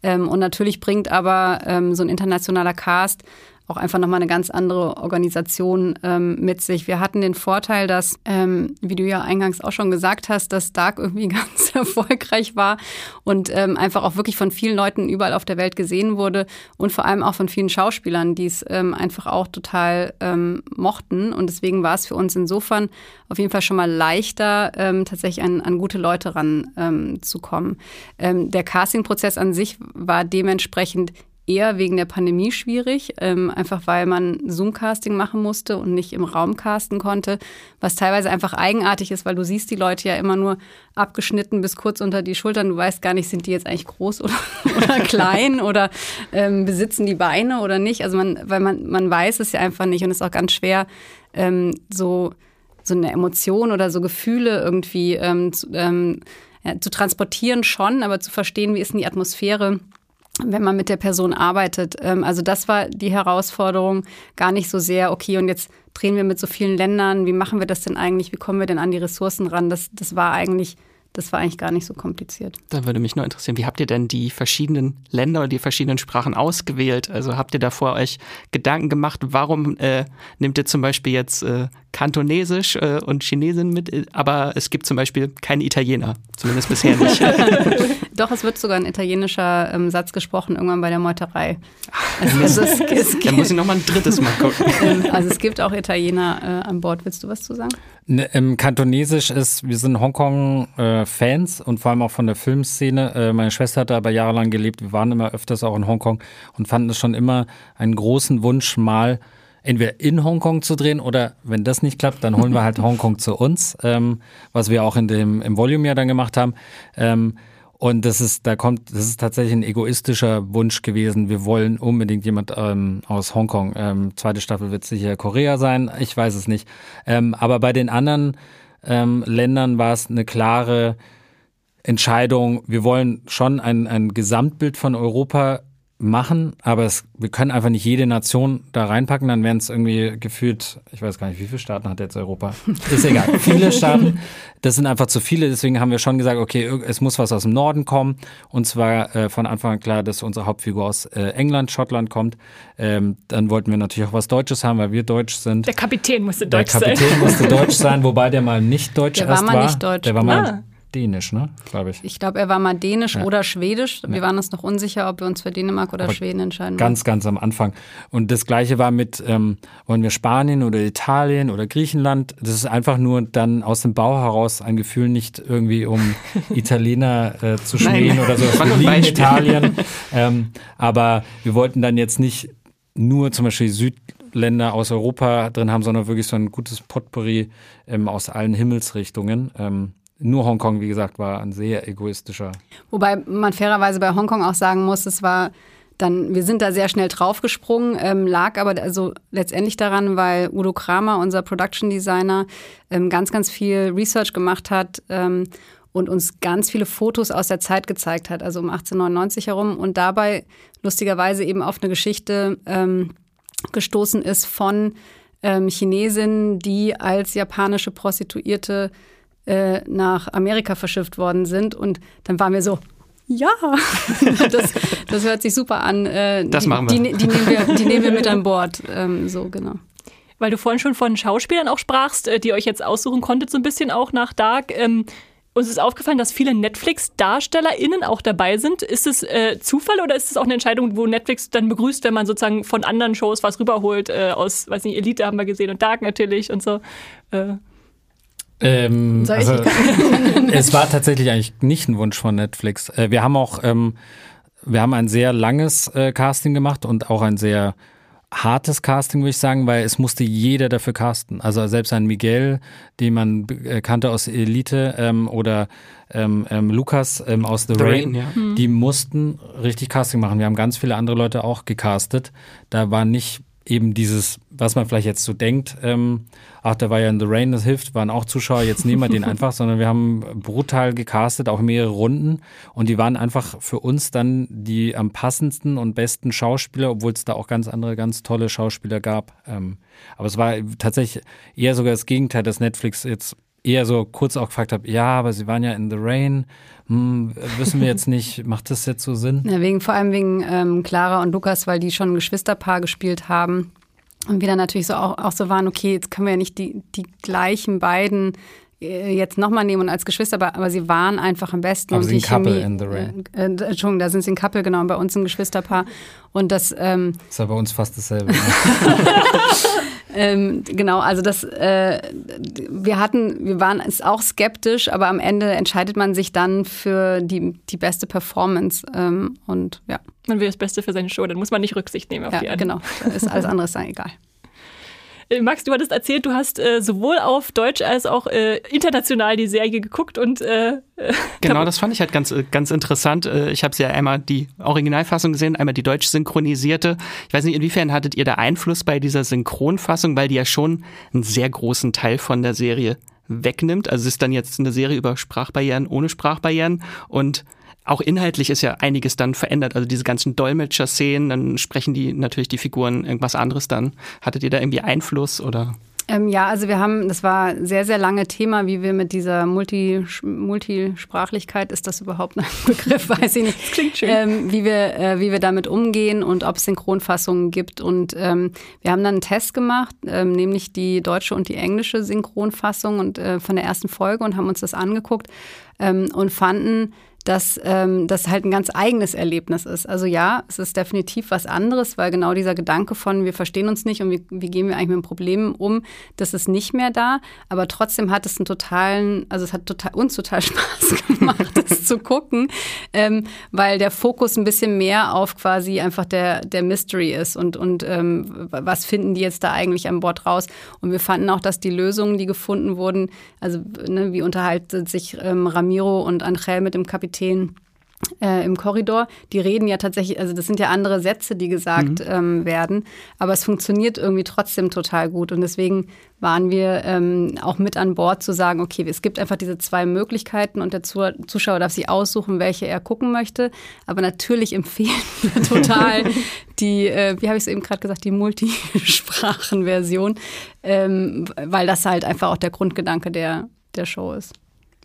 Ähm, und natürlich bringt aber ähm, so ein internationaler Cast auch einfach nochmal eine ganz andere Organisation ähm, mit sich. Wir hatten den Vorteil, dass, ähm, wie du ja eingangs auch schon gesagt hast, dass Dark irgendwie ganz erfolgreich war und ähm, einfach auch wirklich von vielen Leuten überall auf der Welt gesehen wurde und vor allem auch von vielen Schauspielern, die es ähm, einfach auch total ähm, mochten. Und deswegen war es für uns insofern auf jeden Fall schon mal leichter, ähm, tatsächlich an, an gute Leute ran zu kommen. der Casting-Prozess an sich war dementsprechend eher wegen der Pandemie schwierig, ähm, einfach weil man Zoom-Casting machen musste und nicht im Raum casten konnte, was teilweise einfach eigenartig ist, weil du siehst die Leute ja immer nur abgeschnitten bis kurz unter die Schultern. Du weißt gar nicht, sind die jetzt eigentlich groß oder, oder klein oder ähm, besitzen die Beine oder nicht. Also man, weil man, man weiß es ja einfach nicht und es ist auch ganz schwer, ähm, so, so eine Emotion oder so Gefühle irgendwie ähm, zu, ähm, ja, zu transportieren schon, aber zu verstehen, wie ist denn die Atmosphäre wenn man mit der Person arbeitet. Ähm, also das war die Herausforderung, gar nicht so sehr, okay, und jetzt drehen wir mit so vielen Ländern, wie machen wir das denn eigentlich, wie kommen wir denn an die Ressourcen ran? Das, das war eigentlich das war eigentlich gar nicht so kompliziert. Da würde mich nur interessieren, wie habt ihr denn die verschiedenen Länder oder die verschiedenen Sprachen ausgewählt? Also habt ihr davor euch Gedanken gemacht, warum äh, nehmt ihr zum Beispiel jetzt äh, Kantonesisch äh, und Chinesin mit, aber es gibt zum Beispiel keinen Italiener, zumindest bisher nicht. Doch, es wird sogar ein italienischer ähm, Satz gesprochen, irgendwann bei der Meuterei. Also, also es, es, da muss ich nochmal ein drittes Mal gucken. Ähm, also es gibt auch Italiener äh, an Bord. Willst du was zu sagen? Ne, Im Kantonesisch ist, wir sind Hongkong-Fans äh, und vor allem auch von der Filmszene. Äh, meine Schwester hat da aber jahrelang gelebt. Wir waren immer öfters auch in Hongkong und fanden es schon immer einen großen Wunsch, mal entweder in Hongkong zu drehen oder wenn das nicht klappt, dann holen wir halt Hongkong zu uns, ähm, was wir auch in dem, im Volume ja dann gemacht haben. Ähm, und das ist, da kommt, das ist tatsächlich ein egoistischer Wunsch gewesen. Wir wollen unbedingt jemand ähm, aus Hongkong. Ähm, zweite Staffel wird sicher Korea sein. Ich weiß es nicht. Ähm, aber bei den anderen ähm, Ländern war es eine klare Entscheidung. Wir wollen schon ein, ein Gesamtbild von Europa machen, aber es, wir können einfach nicht jede Nation da reinpacken, dann wären es irgendwie gefühlt, ich weiß gar nicht, wie viele Staaten hat jetzt Europa? Ist egal, viele Staaten, das sind einfach zu viele, deswegen haben wir schon gesagt, okay, es muss was aus dem Norden kommen und zwar äh, von Anfang an klar, dass unsere Hauptfigur aus äh, England, Schottland kommt. Ähm, dann wollten wir natürlich auch was Deutsches haben, weil wir deutsch sind. Der Kapitän musste deutsch sein. Der Kapitän musste deutsch sein, wobei der mal nicht deutsch der erst war. Mal nicht deutsch. Der war mal ah. Dänisch, ne? Glaube ich. Ich glaube, er war mal Dänisch ja. oder Schwedisch. Wir ja. waren uns noch unsicher, ob wir uns für Dänemark oder Aber Schweden entscheiden. Ganz, ganz am Anfang. Und das Gleiche war mit, ähm, wollen wir Spanien oder Italien oder Griechenland? Das ist einfach nur dann aus dem Bau heraus ein Gefühl, nicht irgendwie um Italiener äh, zu schmähen oder so. Wir lieben Italien. ähm, aber wir wollten dann jetzt nicht nur zum Beispiel Südländer aus Europa drin haben, sondern wirklich so ein gutes Potpourri ähm, aus allen Himmelsrichtungen. Ähm, nur Hongkong, wie gesagt, war ein sehr egoistischer. Wobei man fairerweise bei Hongkong auch sagen muss, es war dann, wir sind da sehr schnell draufgesprungen, ähm, lag aber also letztendlich daran, weil Udo Kramer, unser Production Designer, ähm, ganz, ganz viel Research gemacht hat ähm, und uns ganz viele Fotos aus der Zeit gezeigt hat, also um 1899 herum und dabei lustigerweise eben auf eine Geschichte ähm, gestoßen ist von ähm, Chinesinnen, die als japanische Prostituierte äh, nach Amerika verschifft worden sind. Und dann waren wir so, ja, das, das hört sich super an. Äh, das die, machen wir. Die, die, nehmen wir. die nehmen wir mit an Bord. Ähm, so, genau. Weil du vorhin schon von Schauspielern auch sprachst, äh, die euch jetzt aussuchen konntet, so ein bisschen auch nach Dark. Ähm, uns ist aufgefallen, dass viele Netflix-DarstellerInnen auch dabei sind. Ist es äh, Zufall oder ist es auch eine Entscheidung, wo Netflix dann begrüßt, wenn man sozusagen von anderen Shows was rüberholt? Äh, aus, weiß nicht, Elite haben wir gesehen und Dark natürlich und so. Äh. Ähm, also, es war tatsächlich eigentlich nicht ein Wunsch von Netflix. Äh, wir haben auch, ähm, wir haben ein sehr langes äh, Casting gemacht und auch ein sehr hartes Casting, würde ich sagen, weil es musste jeder dafür casten. Also selbst ein Miguel, den man äh, kannte aus Elite ähm, oder ähm, ähm, Lukas ähm, aus The, The Rain, Rain ja. Hm. die mussten richtig Casting machen. Wir haben ganz viele andere Leute auch gecastet. Da war nicht eben dieses, was man vielleicht jetzt so denkt, ähm, ach, der war ja in The Rain, das hilft, waren auch Zuschauer, jetzt nehmen wir den einfach, sondern wir haben brutal gecastet, auch mehrere Runden und die waren einfach für uns dann die am passendsten und besten Schauspieler, obwohl es da auch ganz andere, ganz tolle Schauspieler gab. Ähm, aber es war tatsächlich eher sogar das Gegenteil, dass Netflix jetzt eher so kurz auch gefragt habe, ja, aber sie waren ja in The Rain, hm, wissen wir jetzt nicht, macht das jetzt so Sinn? Ja, wegen, vor allem wegen ähm, Clara und Lukas, weil die schon ein Geschwisterpaar gespielt haben. Und wir dann natürlich so auch, auch so waren, okay, jetzt können wir ja nicht die, die gleichen beiden äh, jetzt nochmal nehmen und als Geschwister, aber, aber sie waren einfach am besten. Aber und sie die Couple Chemie, in The Rain. Äh, äh, Entschuldigung, da sind sie ein Couple, genau, und bei uns ein Geschwisterpaar. Und das ähm, ist ja bei uns fast dasselbe. Ähm, genau, also das, äh, wir hatten, wir waren es auch skeptisch, aber am Ende entscheidet man sich dann für die, die beste Performance ähm, und ja. Man will das Beste für seine Show, dann muss man nicht Rücksicht nehmen auf ja, die anderen. Genau, ist alles andere dann egal. Äh, Max, du hattest erzählt, du hast äh, sowohl auf Deutsch als auch äh, international die Serie geguckt und äh, äh genau, das fand ich halt ganz äh, ganz interessant. Ich habe ja einmal die Originalfassung gesehen, einmal die deutsch synchronisierte. Ich weiß nicht, inwiefern hattet ihr da Einfluss bei dieser Synchronfassung, weil die ja schon einen sehr großen Teil von der Serie wegnimmt. Also es ist dann jetzt eine Serie über Sprachbarrieren ohne Sprachbarrieren und auch inhaltlich ist ja einiges dann verändert. Also diese ganzen Dolmetscher-Szenen, dann sprechen die natürlich die Figuren irgendwas anderes dann. Hattet ihr da irgendwie Einfluss oder? Ähm, ja, also wir haben, das war sehr, sehr lange Thema, wie wir mit dieser Multi, Multisprachlichkeit, ist das überhaupt ein Begriff, weiß ich nicht. Das klingt schön. Ähm, wie, wir, äh, wie wir damit umgehen und ob es Synchronfassungen gibt. Und ähm, wir haben dann einen Test gemacht, ähm, nämlich die deutsche und die englische Synchronfassung und äh, von der ersten Folge und haben uns das angeguckt ähm, und fanden, dass ähm, das halt ein ganz eigenes Erlebnis ist. Also ja, es ist definitiv was anderes, weil genau dieser Gedanke von, wir verstehen uns nicht und wie, wie gehen wir eigentlich mit Problemen um, das ist nicht mehr da. Aber trotzdem hat es einen totalen, also es hat total, uns total Spaß gemacht, das zu gucken, ähm, weil der Fokus ein bisschen mehr auf quasi einfach der, der Mystery ist und, und ähm, was finden die jetzt da eigentlich an Bord raus. Und wir fanden auch, dass die Lösungen, die gefunden wurden, also ne, wie unterhalten sich ähm, Ramiro und Angel mit dem Kapitän, Kapitän. äh, im Korridor, die reden ja tatsächlich, also das sind ja andere Sätze, die gesagt mhm. ähm, werden, aber es funktioniert irgendwie trotzdem total gut und deswegen waren wir ähm, auch mit an Bord zu sagen, okay, es gibt einfach diese zwei Möglichkeiten und der Zuschauer darf sich aussuchen, welche er gucken möchte, aber natürlich empfehlen wir total die, äh, wie habe ich es eben gerade gesagt, die Multisprachenversion, ähm, weil das halt einfach auch der Grundgedanke der, der Show ist.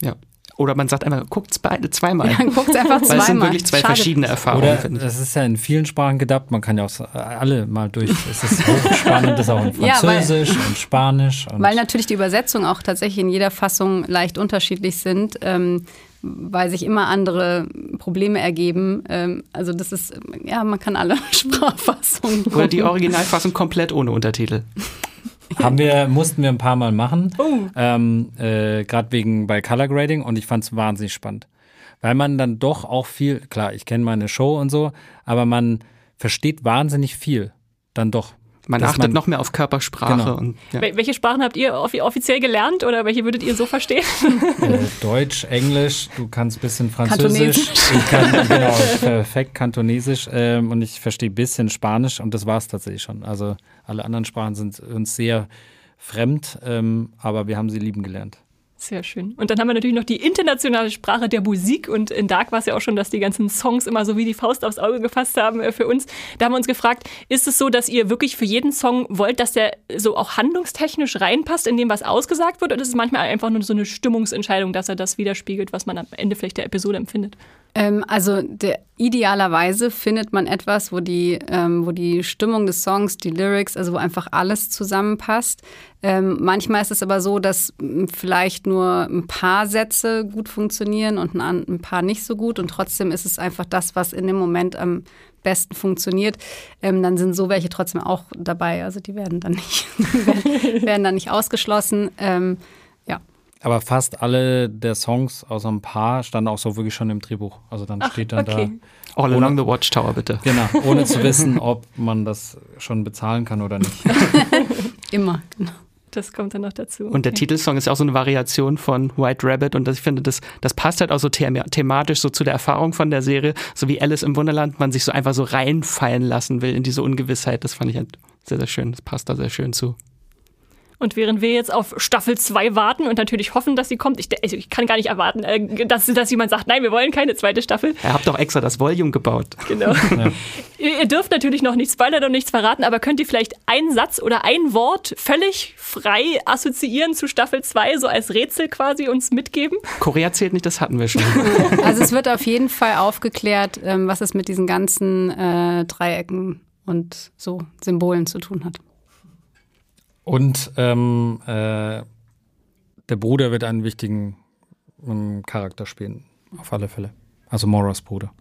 Ja, oder man sagt einfach, guckt es beide zweimal. Ja, guckt es einfach zweimal. Weil es sind wirklich zwei Schade. verschiedene Erfahrungen. Oder das ist ja in vielen Sprachen gedacht, man kann ja auch alle mal durch. Es ist hochspannend, das ist auch in Französisch ja, weil, und Spanisch. Und weil natürlich die Übersetzungen auch tatsächlich in jeder Fassung leicht unterschiedlich sind. Ähm, weil sich immer andere Probleme ergeben. Ähm, also das ist, ja, man kann alle Sprachfassungen. Oder die Originalfassung komplett ohne Untertitel. Haben wir, mussten wir ein paar Mal machen. Oh. Ähm, äh, Gerade wegen bei Color Grading und ich fand es wahnsinnig spannend. Weil man dann doch auch viel, klar, ich kenne meine Show und so, aber man versteht wahnsinnig viel. Dann doch. Man achtet man, noch mehr auf Körpersprache. Genau. Und, ja. Welche Sprachen habt ihr offiziell gelernt oder welche würdet ihr so verstehen? Äh, Deutsch, Englisch, du kannst ein bisschen Französisch. Ich kann genau, perfekt Kantonesisch ähm, und ich verstehe ein bisschen Spanisch und das war es tatsächlich schon. Also alle anderen Sprachen sind uns sehr fremd, ähm, aber wir haben sie lieben gelernt. Sehr schön. Und dann haben wir natürlich noch die internationale Sprache der Musik. Und in Dark war es ja auch schon, dass die ganzen Songs immer so wie die Faust aufs Auge gefasst haben äh, für uns. Da haben wir uns gefragt, ist es so, dass ihr wirklich für jeden Song wollt, dass der so auch handlungstechnisch reinpasst in dem, was ausgesagt wird? Oder ist es manchmal einfach nur so eine Stimmungsentscheidung, dass er das widerspiegelt, was man am Ende vielleicht der Episode empfindet? Ähm, also der, idealerweise findet man etwas, wo die, ähm, wo die Stimmung des Songs, die Lyrics, also wo einfach alles zusammenpasst. Ähm, manchmal ist es aber so, dass vielleicht nur ein paar Sätze gut funktionieren und ein, ein, paar nicht so gut und trotzdem ist es einfach das, was in dem Moment am besten funktioniert. Ähm, dann sind so welche trotzdem auch dabei. Also die werden dann nicht, werden dann nicht ausgeschlossen. Ähm, aber fast alle der Songs, außer ein paar, standen auch so wirklich schon im Drehbuch. Also dann Ach, steht dann okay. da. All along the Watchtower, bitte. Genau, ohne zu wissen, ob man das schon bezahlen kann oder nicht. Immer, genau. Das kommt dann noch dazu. Und der Titelsong ist auch so eine Variation von White Rabbit und das, ich finde, das, das passt halt auch so thematisch so zu der Erfahrung von der Serie, so wie Alice im Wunderland, man sich so einfach so reinfallen lassen will in diese Ungewissheit. Das fand ich halt sehr, sehr schön. Das passt da sehr schön zu. Und während wir jetzt auf Staffel 2 warten und natürlich hoffen, dass sie kommt, ich, also ich kann gar nicht erwarten, äh, dass, dass jemand sagt, nein, wir wollen keine zweite Staffel. Ihr habt doch extra das Volume gebaut. Genau. Ja. Ihr dürft natürlich noch nichts spoilern und nichts verraten, aber könnt ihr vielleicht einen Satz oder ein Wort völlig frei assoziieren zu Staffel 2, so als Rätsel quasi uns mitgeben? Korea zählt nicht, das hatten wir schon. Also es wird auf jeden Fall aufgeklärt, ähm, was es mit diesen ganzen äh, Dreiecken und so Symbolen zu tun hat. Und ähm, äh, der Bruder wird einen wichtigen ähm, Charakter spielen, auf alle Fälle. Also Moras Bruder.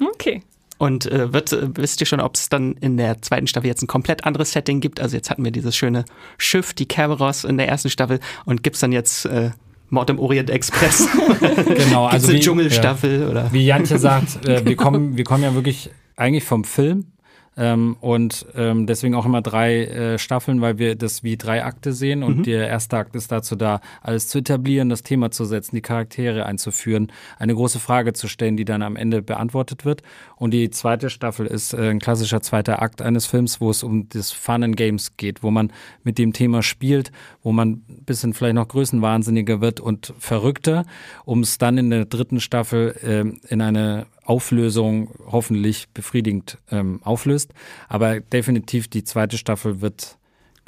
Okay. Und äh, wird, äh, wisst ihr schon, ob es dann in der zweiten Staffel jetzt ein komplett anderes Setting gibt? Also jetzt hatten wir dieses schöne Schiff, die Cameros in der ersten Staffel und gibt es dann jetzt äh, Mord im Orient Express? genau, also eine wie, Dschungelstaffel ja. oder? Wie Jantje sagt, äh, wir kommen, wir kommen ja wirklich eigentlich vom Film ähm, und ähm, deswegen auch immer drei äh, Staffeln, weil wir das wie drei Akte sehen. Und mhm. der erste Akt ist dazu da, alles zu etablieren, das Thema zu setzen, die Charaktere einzuführen, eine große Frage zu stellen, die dann am Ende beantwortet wird. Und die zweite Staffel ist äh, ein klassischer zweiter Akt eines Films, wo es um das Fun and Games geht, wo man mit dem Thema spielt, wo man ein bisschen vielleicht noch größenwahnsinniger wird und verrückter, um es dann in der dritten Staffel äh, in eine Auflösung hoffentlich befriedigend ähm, auflöst. Aber definitiv die zweite Staffel wird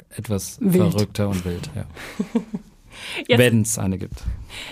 etwas wild. verrückter und wild. Ja. Wenn es eine gibt.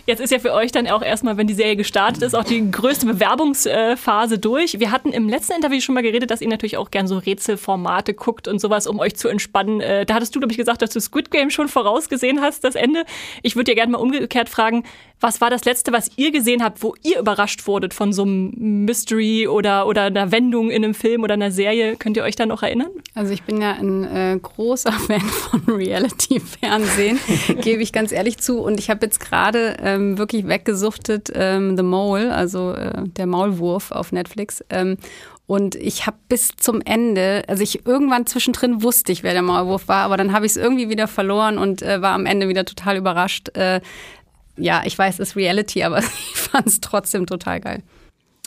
Jetzt ist ja für euch dann auch erstmal, wenn die Serie gestartet ist, auch die größte Bewerbungsphase durch. Wir hatten im letzten Interview schon mal geredet, dass ihr natürlich auch gern so Rätselformate guckt und sowas, um euch zu entspannen. Äh, da hattest du, glaube ich, gesagt, dass du Squid Game schon vorausgesehen hast, das Ende. Ich würde dir gerne mal umgekehrt fragen, was war das Letzte, was ihr gesehen habt, wo ihr überrascht wurdet von so einem Mystery oder, oder einer Wendung in einem Film oder einer Serie? Könnt ihr euch da noch erinnern? Also ich bin ja ein äh, großer Fan von Reality-Fernsehen, gebe ich ganz ehrlich zu. Und ich habe jetzt gerade ähm, wirklich weggesuchtet ähm, The Mole, also äh, der Maulwurf auf Netflix. Ähm, und ich habe bis zum Ende, also ich irgendwann zwischendrin wusste ich, wer der Maulwurf war, aber dann habe ich es irgendwie wieder verloren und äh, war am Ende wieder total überrascht, äh, ja, ich weiß, es ist Reality, aber ich fand es trotzdem total geil.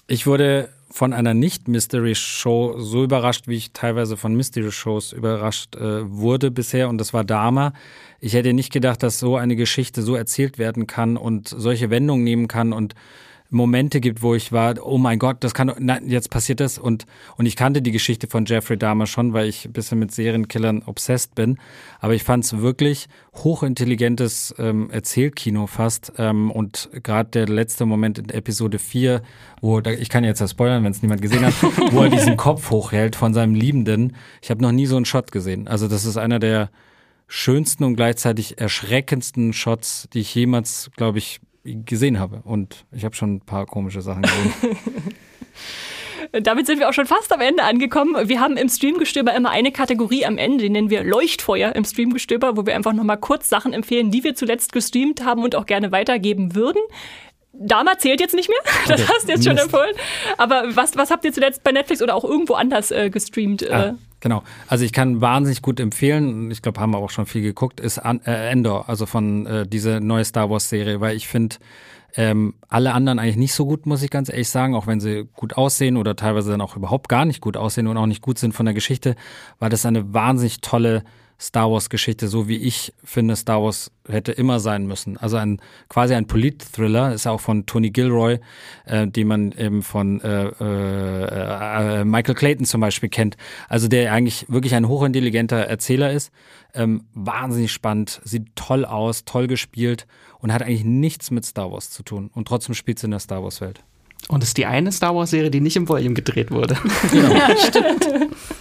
Ich wurde von einer Nicht-Mystery-Show so überrascht, wie ich teilweise von Mystery-Shows überrascht äh, wurde bisher. Und das war Dama. Ich hätte nicht gedacht, dass so eine Geschichte so erzählt werden kann und solche Wendungen nehmen kann und Momente gibt, wo ich war, oh mein Gott, das kann, nein, jetzt passiert das. Und, und ich kannte die Geschichte von Jeffrey Dahmer schon, weil ich ein bisschen mit Serienkillern obsessed bin, aber ich fand es wirklich hochintelligentes ähm, Erzählkino fast. Ähm, und gerade der letzte Moment in Episode 4, wo, ich kann jetzt ja spoilern, wenn es niemand gesehen hat, wo er diesen Kopf hochhält von seinem Liebenden, ich habe noch nie so einen Shot gesehen, also das ist einer der schönsten und gleichzeitig erschreckendsten Shots, die ich jemals, glaube ich, gesehen habe. Und ich habe schon ein paar komische Sachen gesehen. Damit sind wir auch schon fast am Ende angekommen. Wir haben im Streamgestöber immer eine Kategorie am Ende, die nennen wir Leuchtfeuer im Streamgestöber, wo wir einfach nochmal kurz Sachen empfehlen, die wir zuletzt gestreamt haben und auch gerne weitergeben würden. Dama zählt jetzt nicht mehr, das okay. hast du jetzt schon empfohlen. Aber was, was habt ihr zuletzt bei Netflix oder auch irgendwo anders äh, gestreamt? Äh? Ah, genau, also ich kann wahnsinnig gut empfehlen, ich glaube, haben wir auch schon viel geguckt, ist An äh, Endor, also von äh, diese neue Star Wars Serie, weil ich finde, ähm, alle anderen eigentlich nicht so gut, muss ich ganz ehrlich sagen, auch wenn sie gut aussehen oder teilweise dann auch überhaupt gar nicht gut aussehen und auch nicht gut sind von der Geschichte, weil das eine wahnsinnig tolle Star Wars Geschichte, so wie ich finde, Star Wars hätte immer sein müssen. Also ein quasi ein Polit-Thriller, ist ja auch von Tony Gilroy, äh, den man eben von äh, äh, äh, Michael Clayton zum Beispiel kennt. Also der eigentlich wirklich ein hochintelligenter Erzähler ist. Ähm, wahnsinnig spannend, sieht toll aus, toll gespielt und hat eigentlich nichts mit Star Wars zu tun. Und trotzdem spielt es in der Star Wars-Welt. Und es ist die eine Star Wars-Serie, die nicht im Volume gedreht wurde. Genau. ja, stimmt.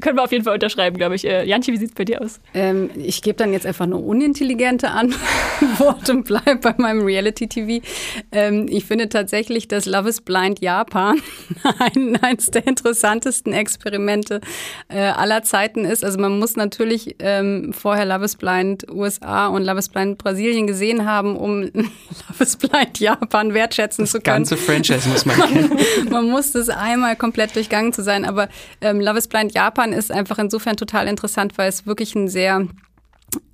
Können wir auf jeden Fall unterschreiben, glaube ich. Äh, Jantje, wie sieht es bei dir aus? Ähm, ich gebe dann jetzt einfach eine unintelligente Antwort und bleibe bei meinem Reality-TV. Ähm, ich finde tatsächlich, dass Love is Blind Japan ein, eines der interessantesten Experimente äh, aller Zeiten ist. Also man muss natürlich ähm, vorher Love is Blind USA und Love is Blind Brasilien gesehen haben, um Love is Blind Japan wertschätzen das zu können. Das ganze Franchise muss man kennen. man, man muss das einmal komplett durchgangen zu sein. Aber ähm, Love is Blind Japan Japan ist einfach insofern total interessant, weil es wirklich einen sehr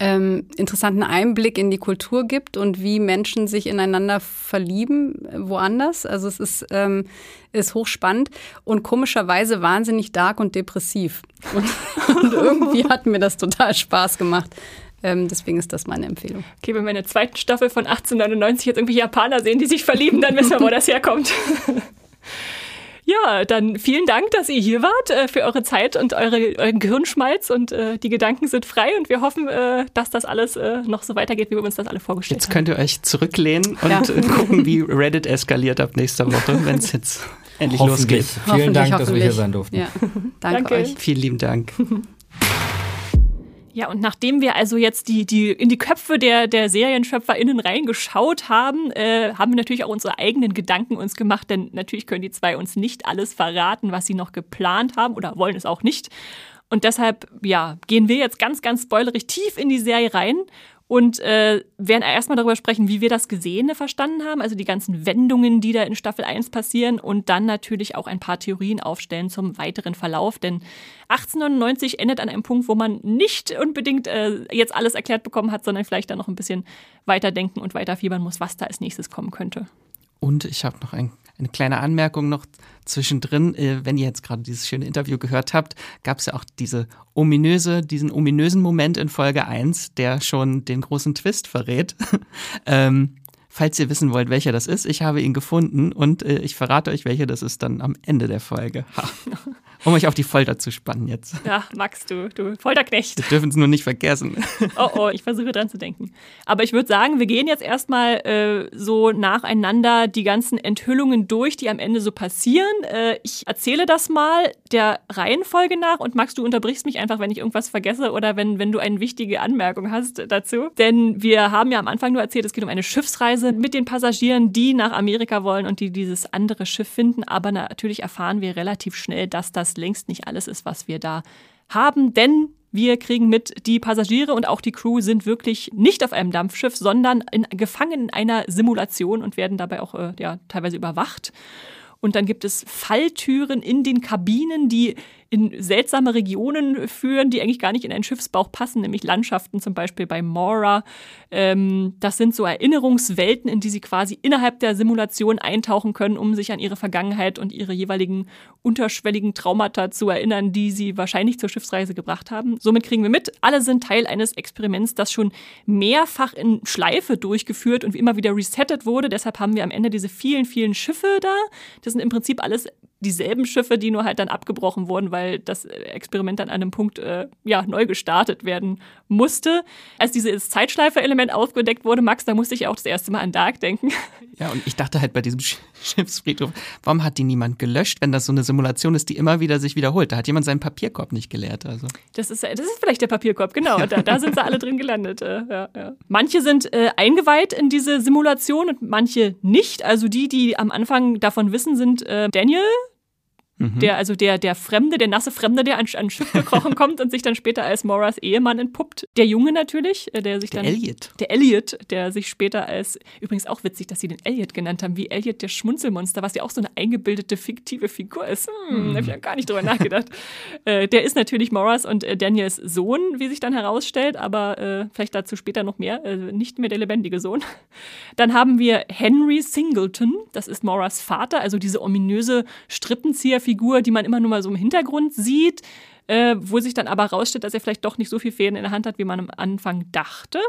ähm, interessanten Einblick in die Kultur gibt und wie Menschen sich ineinander verlieben äh, woanders. Also es ist, ähm, ist hochspannend und komischerweise wahnsinnig dark und depressiv. Und, und irgendwie hat mir das total Spaß gemacht. Ähm, deswegen ist das meine Empfehlung. Okay, wenn wir in der zweiten Staffel von 1899 jetzt irgendwie Japaner sehen, die sich verlieben, dann wissen wir, wo das herkommt. Ja, dann vielen Dank, dass ihr hier wart, äh, für eure Zeit und eure, euren Gehirnschmalz und äh, die Gedanken sind frei und wir hoffen, äh, dass das alles äh, noch so weitergeht, wie wir uns das alle vorgestellt jetzt haben. Jetzt könnt ihr euch zurücklehnen und ja. Äh, gucken, wie Reddit eskaliert ab nächster Woche, wenn es jetzt endlich losgeht. Vielen Dank, dass wir hier sein durften. Ja. Danke, Danke euch. Vielen lieben Dank. Ja, und nachdem wir also jetzt die, die in die Köpfe der, der SerienschöpferInnen reingeschaut haben, äh, haben wir natürlich auch unsere eigenen Gedanken uns gemacht, denn natürlich können die zwei uns nicht alles verraten, was sie noch geplant haben oder wollen es auch nicht. Und deshalb, ja, gehen wir jetzt ganz, ganz spoilerig tief in die Serie rein und äh, werden erstmal darüber sprechen, wie wir das Gesehene verstanden haben, also die ganzen Wendungen, die da in Staffel 1 passieren und dann natürlich auch ein paar Theorien aufstellen zum weiteren Verlauf, denn 1899 endet an einem Punkt, wo man nicht unbedingt äh, jetzt alles erklärt bekommen hat, sondern vielleicht dann noch ein bisschen weiterdenken und weiterfiebern muss, was da als nächstes kommen könnte. Und ich habe noch ein eine kleine Anmerkung noch zwischendrin, äh, wenn ihr jetzt gerade dieses schöne Interview gehört habt, gab es ja auch diese ominöse, diesen ominösen Moment in Folge 1, der schon den großen Twist verrät. ähm, falls ihr wissen wollt, welcher das ist, ich habe ihn gefunden und äh, ich verrate euch, welcher das ist dann am Ende der Folge. um euch auf die Folter zu spannen jetzt. Ja, Max, du, du Folterknecht. Wir dürfen es nur nicht vergessen. Oh, oh, ich versuche dran zu denken. Aber ich würde sagen, wir gehen jetzt erstmal äh, so nacheinander die ganzen Enthüllungen durch, die am Ende so passieren. Äh, ich erzähle das mal der Reihenfolge nach und Max, du unterbrichst mich einfach, wenn ich irgendwas vergesse oder wenn, wenn du eine wichtige Anmerkung hast dazu. Denn wir haben ja am Anfang nur erzählt, es geht um eine Schiffsreise mit den Passagieren, die nach Amerika wollen und die dieses andere Schiff finden. Aber natürlich erfahren wir relativ schnell, dass das längst nicht alles ist, was wir da haben, denn wir kriegen mit, die Passagiere und auch die Crew sind wirklich nicht auf einem Dampfschiff, sondern in, gefangen in einer Simulation und werden dabei auch äh, ja, teilweise überwacht. Und dann gibt es Falltüren in den Kabinen, die in seltsame Regionen führen, die eigentlich gar nicht in einen Schiffsbauch passen, nämlich Landschaften zum Beispiel bei Mora. Ähm, das sind so Erinnerungswelten, in die sie quasi innerhalb der Simulation eintauchen können, um sich an ihre Vergangenheit und ihre jeweiligen unterschwelligen Traumata zu erinnern, die sie wahrscheinlich zur Schiffsreise gebracht haben. Somit kriegen wir mit, alle sind Teil eines Experiments, das schon mehrfach in Schleife durchgeführt und immer wieder resettet wurde. Deshalb haben wir am Ende diese vielen, vielen Schiffe da. Das sind im Prinzip alles dieselben Schiffe, die nur halt dann abgebrochen wurden, weil das Experiment an einem Punkt äh, ja, neu gestartet werden musste. Als dieses Zeitschleife-Element aufgedeckt wurde, Max, da musste ich auch das erste Mal an Dark denken. Ja, und ich dachte halt bei diesem Schiffsfriedhof, warum hat die niemand gelöscht, wenn das so eine Simulation ist, die immer wieder sich wiederholt? Da hat jemand seinen Papierkorb nicht geleert. Also. Das, ist, das ist vielleicht der Papierkorb, genau. Da, da sind sie alle drin gelandet. Äh, ja, ja. Manche sind äh, eingeweiht in diese Simulation und manche nicht. Also die, die am Anfang davon wissen, sind äh, Daniel, Mhm. Der, also der, der Fremde, der nasse Fremde, der an, an Schiff gekrochen kommt und sich dann später als Moras Ehemann entpuppt. Der Junge natürlich, äh, der sich der dann. Elliot. Der Elliot, der sich später als. Übrigens auch witzig, dass sie den Elliot genannt haben, wie Elliot der Schmunzelmonster, was ja auch so eine eingebildete, fiktive Figur ist. Hm, mhm. hab ich ja gar nicht drüber nachgedacht. äh, der ist natürlich Moras und äh, Daniels Sohn, wie sich dann herausstellt, aber äh, vielleicht dazu später noch mehr. Äh, nicht mehr der lebendige Sohn. Dann haben wir Henry Singleton, das ist Moras Vater, also diese ominöse Strippenzieher Figur, die man immer nur mal so im Hintergrund sieht, äh, wo sich dann aber rausstellt, dass er vielleicht doch nicht so viel Fäden in der Hand hat, wie man am Anfang dachte.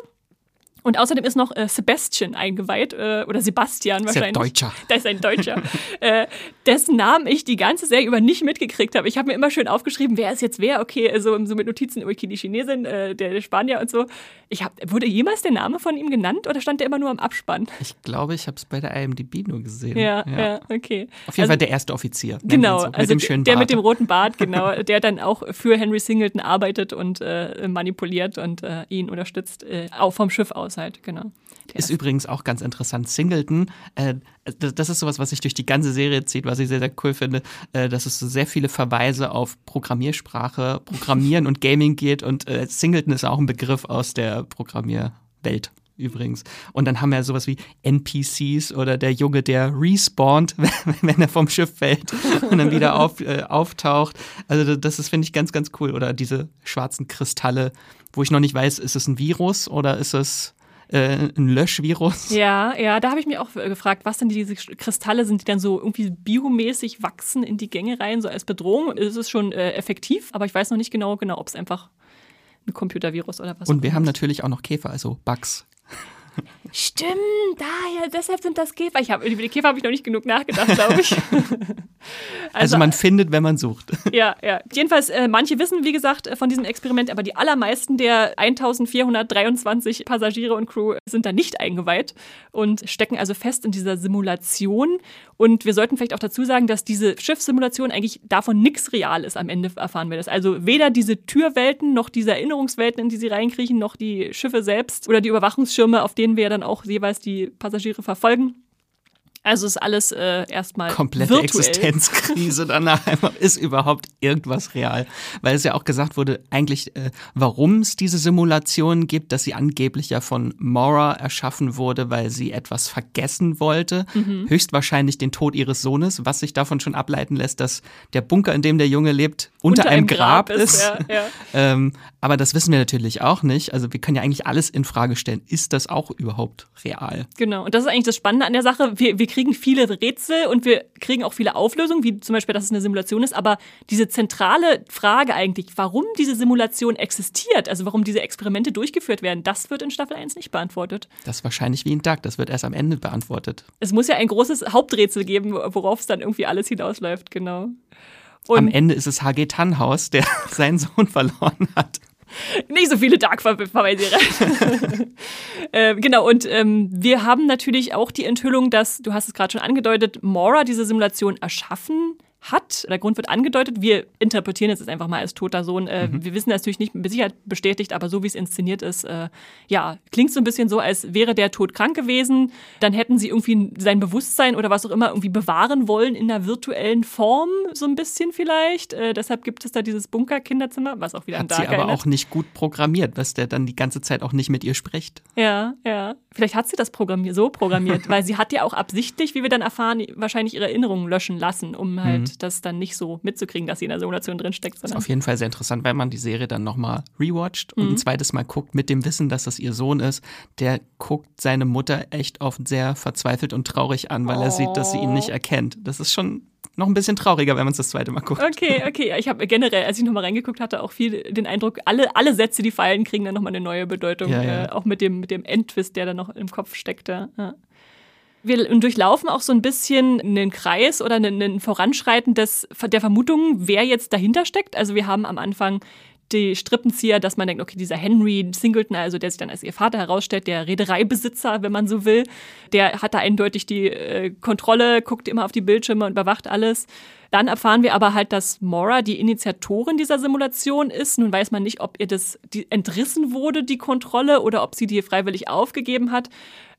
Und außerdem ist noch äh, Sebastian eingeweiht, äh, oder Sebastian wahrscheinlich. Ist Deutscher. Da ist ein Deutscher. äh, dessen Namen ich die ganze Serie über nicht mitgekriegt habe. Ich habe mir immer schön aufgeschrieben, wer ist jetzt wer. Okay, also so mit Notizen, okay, die Chinesin, äh, der, der Spanier und so. Ich hab, wurde jemals der Name von ihm genannt oder stand der immer nur am Abspann? Ich glaube, ich habe es bei der IMDb nur gesehen. Ja, ja, ja okay. Auf jeden also, Fall der erste Offizier. Genau, so, mit also dem schönen der mit dem roten Bart, genau, der dann auch für Henry Singleton arbeitet und äh, manipuliert und äh, ihn unterstützt, äh, auch vom Schiff aus halt, genau. Ist übrigens auch ganz interessant. Singleton, äh, das ist sowas, was sich durch die ganze Serie zieht, was ich sehr, sehr cool finde, äh, dass es so sehr viele Verweise auf Programmiersprache, Programmieren und Gaming geht. Und äh, Singleton ist auch ein Begriff aus der Programmierwelt übrigens. Und dann haben wir sowas wie NPCs oder der Junge, der respawnt, wenn er vom Schiff fällt und dann wieder auf, äh, auftaucht. Also das ist, finde ich, ganz, ganz cool. Oder diese schwarzen Kristalle, wo ich noch nicht weiß, ist es ein Virus oder ist es äh, ein Löschvirus. Ja, ja, da habe ich mich auch gefragt, was denn diese Kristalle sind, die dann so irgendwie biomäßig wachsen in die Gänge rein, so als Bedrohung. Es ist schon äh, effektiv, aber ich weiß noch nicht genau, genau, ob es einfach ein Computervirus oder was. Und wir haben natürlich auch noch Käfer, also Bugs. Stimmt, daher, deshalb sind das Käfer. Ich hab, über die Käfer habe ich noch nicht genug nachgedacht, glaube ich. also, also, man findet, wenn man sucht. Ja, ja. Jedenfalls, äh, manche wissen, wie gesagt, von diesem Experiment, aber die allermeisten der 1423 Passagiere und Crew sind da nicht eingeweiht und stecken also fest in dieser Simulation. Und wir sollten vielleicht auch dazu sagen, dass diese Schiffssimulation eigentlich davon nichts real ist. Am Ende erfahren wir das. Also weder diese Türwelten noch diese Erinnerungswelten, in die sie reinkriechen, noch die Schiffe selbst oder die Überwachungsschirme, auf denen wir ja dann auch jeweils die Passagiere verfolgen. Also ist alles äh, erstmal komplette virtuell. Existenzkrise danach. Ist überhaupt irgendwas real? Weil es ja auch gesagt wurde, eigentlich, äh, warum es diese Simulationen gibt, dass sie angeblich ja von Mora erschaffen wurde, weil sie etwas vergessen wollte. Mhm. Höchstwahrscheinlich den Tod ihres Sohnes, was sich davon schon ableiten lässt, dass der Bunker, in dem der Junge lebt, unter, unter einem, Grab, Grab, ist. Ja, ja. ähm, aber das wissen wir natürlich auch nicht. Also wir können ja eigentlich alles in Frage stellen. Ist das auch überhaupt real? Genau. Und das ist eigentlich das Spannende an der Sache. Wir, wir kriegen viele Rätsel und wir kriegen auch viele Auflösungen, wie zum Beispiel, dass es eine Simulation ist. Aber diese zentrale Frage eigentlich, warum diese Simulation existiert, also warum diese Experimente durchgeführt werden, das wird in Staffel 1 nicht beantwortet. Das ist wahrscheinlich wie in Duck, das wird erst am Ende beantwortet. Es muss ja ein großes Haupträtsel geben, worauf es dann irgendwie alles hinausläuft, genau. Und am Ende ist es HG Tannhaus, der seinen Sohn verloren hat. Nicht so viele Dark-Verweise. äh, genau, und ähm, wir haben natürlich auch die Enthüllung, dass, du hast es gerade schon angedeutet, Mora diese Simulation erschaffen hat. Der Grund wird angedeutet. Wir interpretieren es jetzt einfach mal als toter Sohn. Äh, mhm. Wir wissen natürlich nicht mit Sicherheit bestätigt, aber so wie es inszeniert ist, äh, ja, klingt so ein bisschen so, als wäre der Tod krank gewesen. Dann hätten sie irgendwie sein Bewusstsein oder was auch immer irgendwie bewahren wollen in einer virtuellen Form, so ein bisschen vielleicht. Äh, deshalb gibt es da dieses Bunker-Kinderzimmer, was auch wieder Hat an Dark sie aber erinnert. auch nicht gut programmiert, was der dann die ganze Zeit auch nicht mit ihr spricht. Ja, ja. Vielleicht hat sie das programmiert, so programmiert, weil sie hat ja auch absichtlich, wie wir dann erfahren, wahrscheinlich ihre Erinnerungen löschen lassen, um halt mhm. das dann nicht so mitzukriegen, dass sie in der Simulation drinsteckt. Das ist auf jeden Fall sehr interessant, weil man die Serie dann nochmal rewatcht und mhm. ein zweites Mal guckt mit dem Wissen, dass das ihr Sohn ist. Der guckt seine Mutter echt oft sehr verzweifelt und traurig an, weil oh. er sieht, dass sie ihn nicht erkennt. Das ist schon noch ein bisschen trauriger, wenn man es das zweite Mal guckt. Okay, okay. Ich habe generell, als ich nochmal reingeguckt hatte, auch viel den Eindruck, alle, alle Sätze, die fallen, kriegen dann nochmal eine neue Bedeutung. Ja, ja. Äh, auch mit dem, mit dem Endtwist, der dann noch im Kopf steckte. Ja. Wir durchlaufen auch so ein bisschen einen Kreis oder ein Voranschreiten des, der Vermutungen, wer jetzt dahinter steckt. Also wir haben am Anfang die Strippenzieher, dass man denkt, okay, dieser Henry Singleton, also der sich dann als ihr Vater herausstellt, der Reedereibesitzer, wenn man so will, der hat da eindeutig die äh, Kontrolle, guckt immer auf die Bildschirme und überwacht alles. Dann erfahren wir aber halt, dass Mora die Initiatorin dieser Simulation ist. Nun weiß man nicht, ob ihr das die entrissen wurde, die Kontrolle, oder ob sie die freiwillig aufgegeben hat.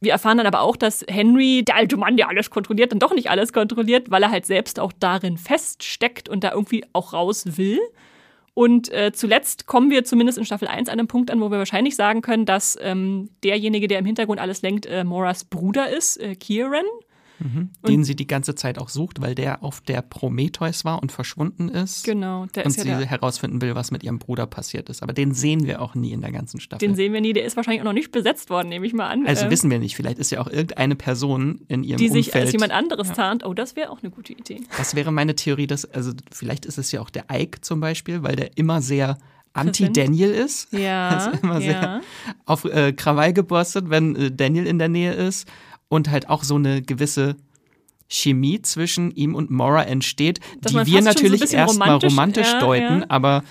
Wir erfahren dann aber auch, dass Henry, der alte Mann, der alles kontrolliert, dann doch nicht alles kontrolliert, weil er halt selbst auch darin feststeckt und da irgendwie auch raus will. Und äh, zuletzt kommen wir zumindest in Staffel 1 an einem Punkt an, wo wir wahrscheinlich sagen können, dass ähm, derjenige, der im Hintergrund alles lenkt, äh, Moras Bruder ist, äh, Kieran. Mhm. Den sie die ganze Zeit auch sucht, weil der auf der Prometheus war und verschwunden ist. Genau, der und ist ja sie herausfinden will, was mit ihrem Bruder passiert ist. Aber den sehen wir auch nie in der ganzen Staffel. Den sehen wir nie, der ist wahrscheinlich auch noch nicht besetzt worden, nehme ich mal an. Also ähm, wissen wir nicht, vielleicht ist ja auch irgendeine Person in ihrem die Umfeld. Die sich als jemand anderes ja. tarnt. Oh, das wäre auch eine gute Idee. Das wäre meine Theorie, dass, also vielleicht ist es ja auch der Ike zum Beispiel, weil der immer sehr Anti-Daniel ist. Ja. Also immer ja. sehr auf äh, Krawall geborstet, wenn äh, Daniel in der Nähe ist. Und halt auch so eine gewisse Chemie zwischen ihm und Mora entsteht, Dass die wir natürlich so erstmal romantisch, romantisch ja, deuten, ja. aber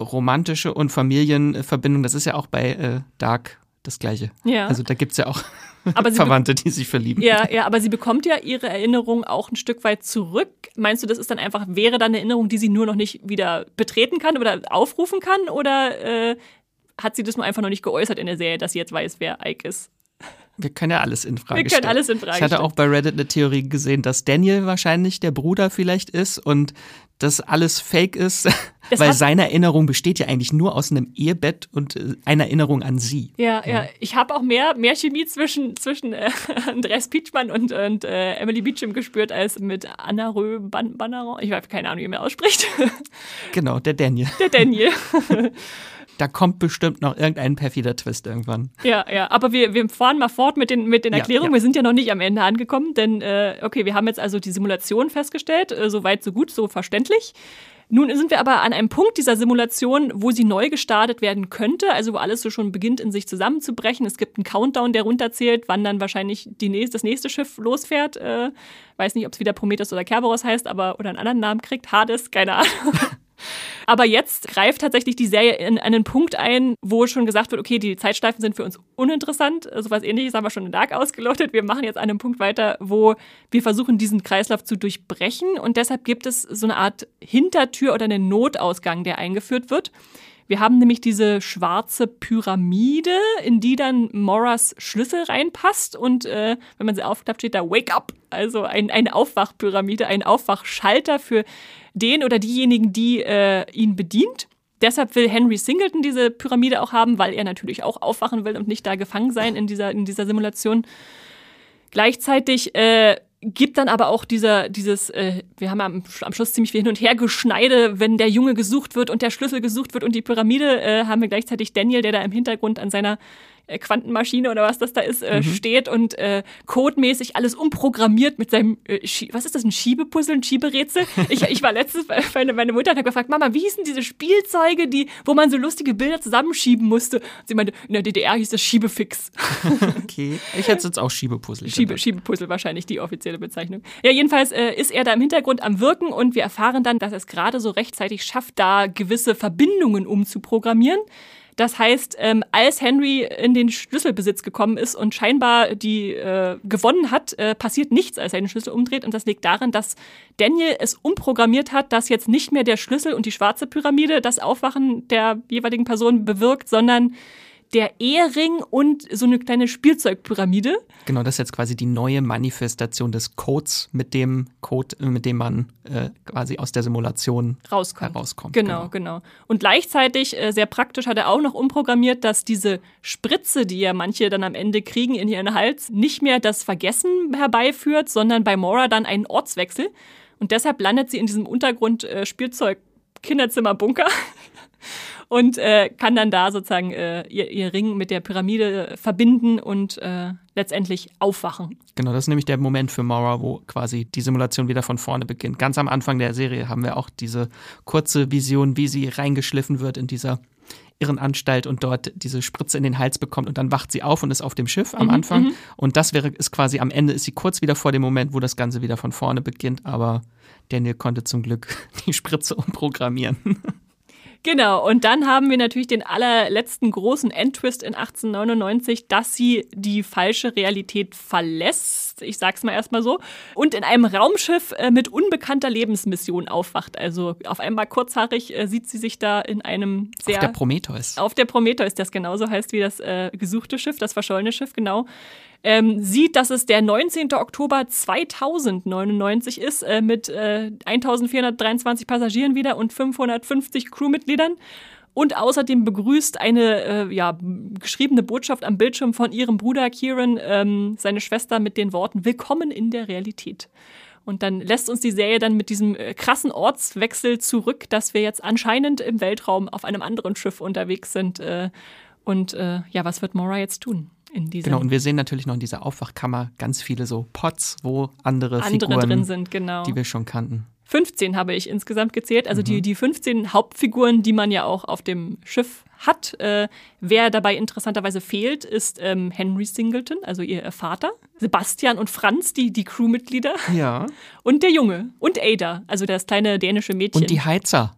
romantische und Familienverbindung, das ist ja auch bei äh, Dark das Gleiche. Ja. Also da gibt es ja auch Verwandte, die sich verlieben. Ja, ja, aber sie bekommt ja ihre Erinnerung auch ein Stück weit zurück. Meinst du, das ist dann einfach, wäre dann eine Erinnerung, die sie nur noch nicht wieder betreten kann oder aufrufen kann? Oder äh, hat sie das nur einfach noch nicht geäußert in der Serie, dass sie jetzt weiß, wer Ike ist? Wir können ja alles in Frage stellen. Wir können stellen. alles in Frage Ich hatte auch bei Reddit eine Theorie gesehen, dass Daniel wahrscheinlich der Bruder vielleicht ist und dass alles fake ist, das weil seine Erinnerung besteht ja eigentlich nur aus einem Ehebett und äh, einer Erinnerung an sie. Ja, ja. ja. Ich habe auch mehr, mehr Chemie zwischen, zwischen äh, Andreas Pietschmann und, und äh, Emily Beecham gespürt als mit Anna Rö Banneron. Ich habe keine Ahnung, wie man ausspricht. Genau, der Daniel. Der Daniel. Da kommt bestimmt noch irgendein perfider Twist irgendwann. Ja, ja, aber wir, wir fahren mal fort mit den, mit den Erklärungen. Ja, ja. Wir sind ja noch nicht am Ende angekommen, denn äh, okay, wir haben jetzt also die Simulation festgestellt, äh, so weit, so gut, so verständlich. Nun sind wir aber an einem Punkt dieser Simulation, wo sie neu gestartet werden könnte, also wo alles so schon beginnt in sich zusammenzubrechen. Es gibt einen Countdown, der runterzählt, wann dann wahrscheinlich die nächste, das nächste Schiff losfährt. Äh, weiß nicht, ob es wieder Prometheus oder Kerberos heißt, aber oder einen anderen Namen kriegt. Hades, keine Ahnung. Aber jetzt greift tatsächlich die Serie in einen Punkt ein, wo schon gesagt wird, okay, die Zeitschleifen sind für uns uninteressant. So also was ähnliches haben wir schon in Dark ausgelotet. Wir machen jetzt an einem Punkt weiter, wo wir versuchen, diesen Kreislauf zu durchbrechen. Und deshalb gibt es so eine Art Hintertür oder einen Notausgang, der eingeführt wird. Wir haben nämlich diese schwarze Pyramide, in die dann Moras Schlüssel reinpasst. Und äh, wenn man sie aufklappt, steht da Wake Up. Also ein, eine Aufwachpyramide, ein Aufwachschalter für den oder diejenigen, die äh, ihn bedient. Deshalb will Henry Singleton diese Pyramide auch haben, weil er natürlich auch aufwachen will und nicht da gefangen sein in dieser, in dieser Simulation. Gleichzeitig äh, gibt dann aber auch dieser, dieses, äh, wir haben am, am, Schluss ziemlich viel hin und her Geschneide, wenn der Junge gesucht wird und der Schlüssel gesucht wird und die Pyramide, äh, haben wir gleichzeitig Daniel, der da im Hintergrund an seiner Quantenmaschine oder was das da ist, äh, mhm. steht und äh, codemäßig alles umprogrammiert mit seinem, äh, was ist das, ein Schiebepuzzle, ein Schieberätsel? Ich, ich war letztens, meine, meine Mutter hat gefragt, Mama, wie hießen diese Spielzeuge, die, wo man so lustige Bilder zusammenschieben musste? Und sie meinte, in der DDR hieß das Schiebefix. okay, ich hätte jetzt auch Schiebepuzzle. Schiebe, Schiebepuzzle wahrscheinlich die offizielle Bezeichnung. Ja, jedenfalls äh, ist er da im Hintergrund am Wirken und wir erfahren dann, dass er es gerade so rechtzeitig schafft, da gewisse Verbindungen umzuprogrammieren. Das heißt, ähm, als Henry in den Schlüsselbesitz gekommen ist und scheinbar die äh, gewonnen hat, äh, passiert nichts, als er den Schlüssel umdreht. Und das liegt daran, dass Daniel es umprogrammiert hat, dass jetzt nicht mehr der Schlüssel und die schwarze Pyramide das Aufwachen der jeweiligen Person bewirkt, sondern der Ehering und so eine kleine Spielzeugpyramide. Genau, das ist jetzt quasi die neue Manifestation des Codes, mit dem Code, mit dem man äh, quasi aus der Simulation rauskommt. herauskommt. Genau, genau, Und gleichzeitig, äh, sehr praktisch, hat er auch noch umprogrammiert, dass diese Spritze, die ja manche dann am Ende kriegen in ihren Hals, nicht mehr das Vergessen herbeiführt, sondern bei Mora dann einen Ortswechsel. Und deshalb landet sie in diesem Untergrund-Spielzeug-Kinderzimmer-Bunker und äh, kann dann da sozusagen äh, ihr, ihr Ring mit der Pyramide äh, verbinden und äh, letztendlich aufwachen. Genau, das ist nämlich der Moment für Mara, wo quasi die Simulation wieder von vorne beginnt. Ganz am Anfang der Serie haben wir auch diese kurze Vision, wie sie reingeschliffen wird in dieser Irrenanstalt und dort diese Spritze in den Hals bekommt und dann wacht sie auf und ist auf dem Schiff am Mhm, Anfang. mhm. Und das wäre ist quasi am Ende ist sie kurz wieder vor dem Moment, wo das Ganze wieder von vorne beginnt, aber Daniel konnte zum Glück die Spritze umprogrammieren. Genau, und dann haben wir natürlich den allerletzten großen Endtwist in 1899, dass sie die falsche Realität verlässt, ich sag's mal erstmal so, und in einem Raumschiff äh, mit unbekannter Lebensmission aufwacht. Also auf einmal kurzhaarig äh, sieht sie sich da in einem sehr Auf der Prometheus. auf der Prometheus, das genauso heißt wie das äh, gesuchte Schiff, das verschollene Schiff, genau, ähm, sieht, dass es der 19. Oktober 2099 ist, äh, mit äh, 1423 Passagieren wieder und 550 Crewmitgliedern. Und außerdem begrüßt eine äh, ja, geschriebene Botschaft am Bildschirm von ihrem Bruder Kieran ähm, seine Schwester mit den Worten Willkommen in der Realität. Und dann lässt uns die Serie dann mit diesem äh, krassen Ortswechsel zurück, dass wir jetzt anscheinend im Weltraum auf einem anderen Schiff unterwegs sind. Äh, und äh, ja, was wird Mora jetzt tun in diesem Genau, und wir sehen natürlich noch in dieser Aufwachkammer ganz viele so Pots, wo andere, andere Figuren, drin sind, genau. die wir schon kannten. 15 habe ich insgesamt gezählt, also Mhm. die, die 15 Hauptfiguren, die man ja auch auf dem Schiff hat. Äh, wer dabei interessanterweise fehlt, ist ähm, Henry Singleton, also ihr Vater, Sebastian und Franz, die, die Crewmitglieder, Ja. und der Junge und Ada, also das kleine dänische Mädchen. Und die Heizer.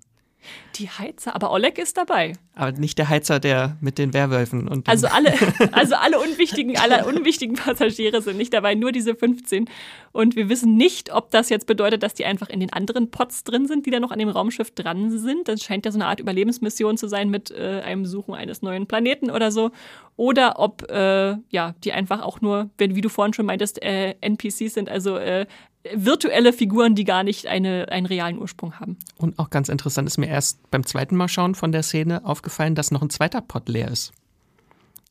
Die Heizer, aber Oleg ist dabei. Aber nicht der Heizer, der mit den Werwölfen und Also alle, also alle unwichtigen, alle unwichtigen Passagiere sind nicht dabei, nur diese 15. Und wir wissen nicht, ob das jetzt bedeutet, dass die einfach in den anderen Pots drin sind, die da noch an dem Raumschiff dran sind. Das scheint ja so eine Art Überlebensmission zu sein mit äh, einem Suchen eines neuen Planeten oder so. Oder ob äh, ja die einfach auch nur, wenn, wie du vorhin schon meintest, äh, NPCs sind, also äh, virtuelle Figuren, die gar nicht eine, einen realen Ursprung haben. Und auch ganz interessant ist mir erst beim zweiten Mal schauen von der Szene aufgefallen, dass noch ein zweiter Pot leer ist.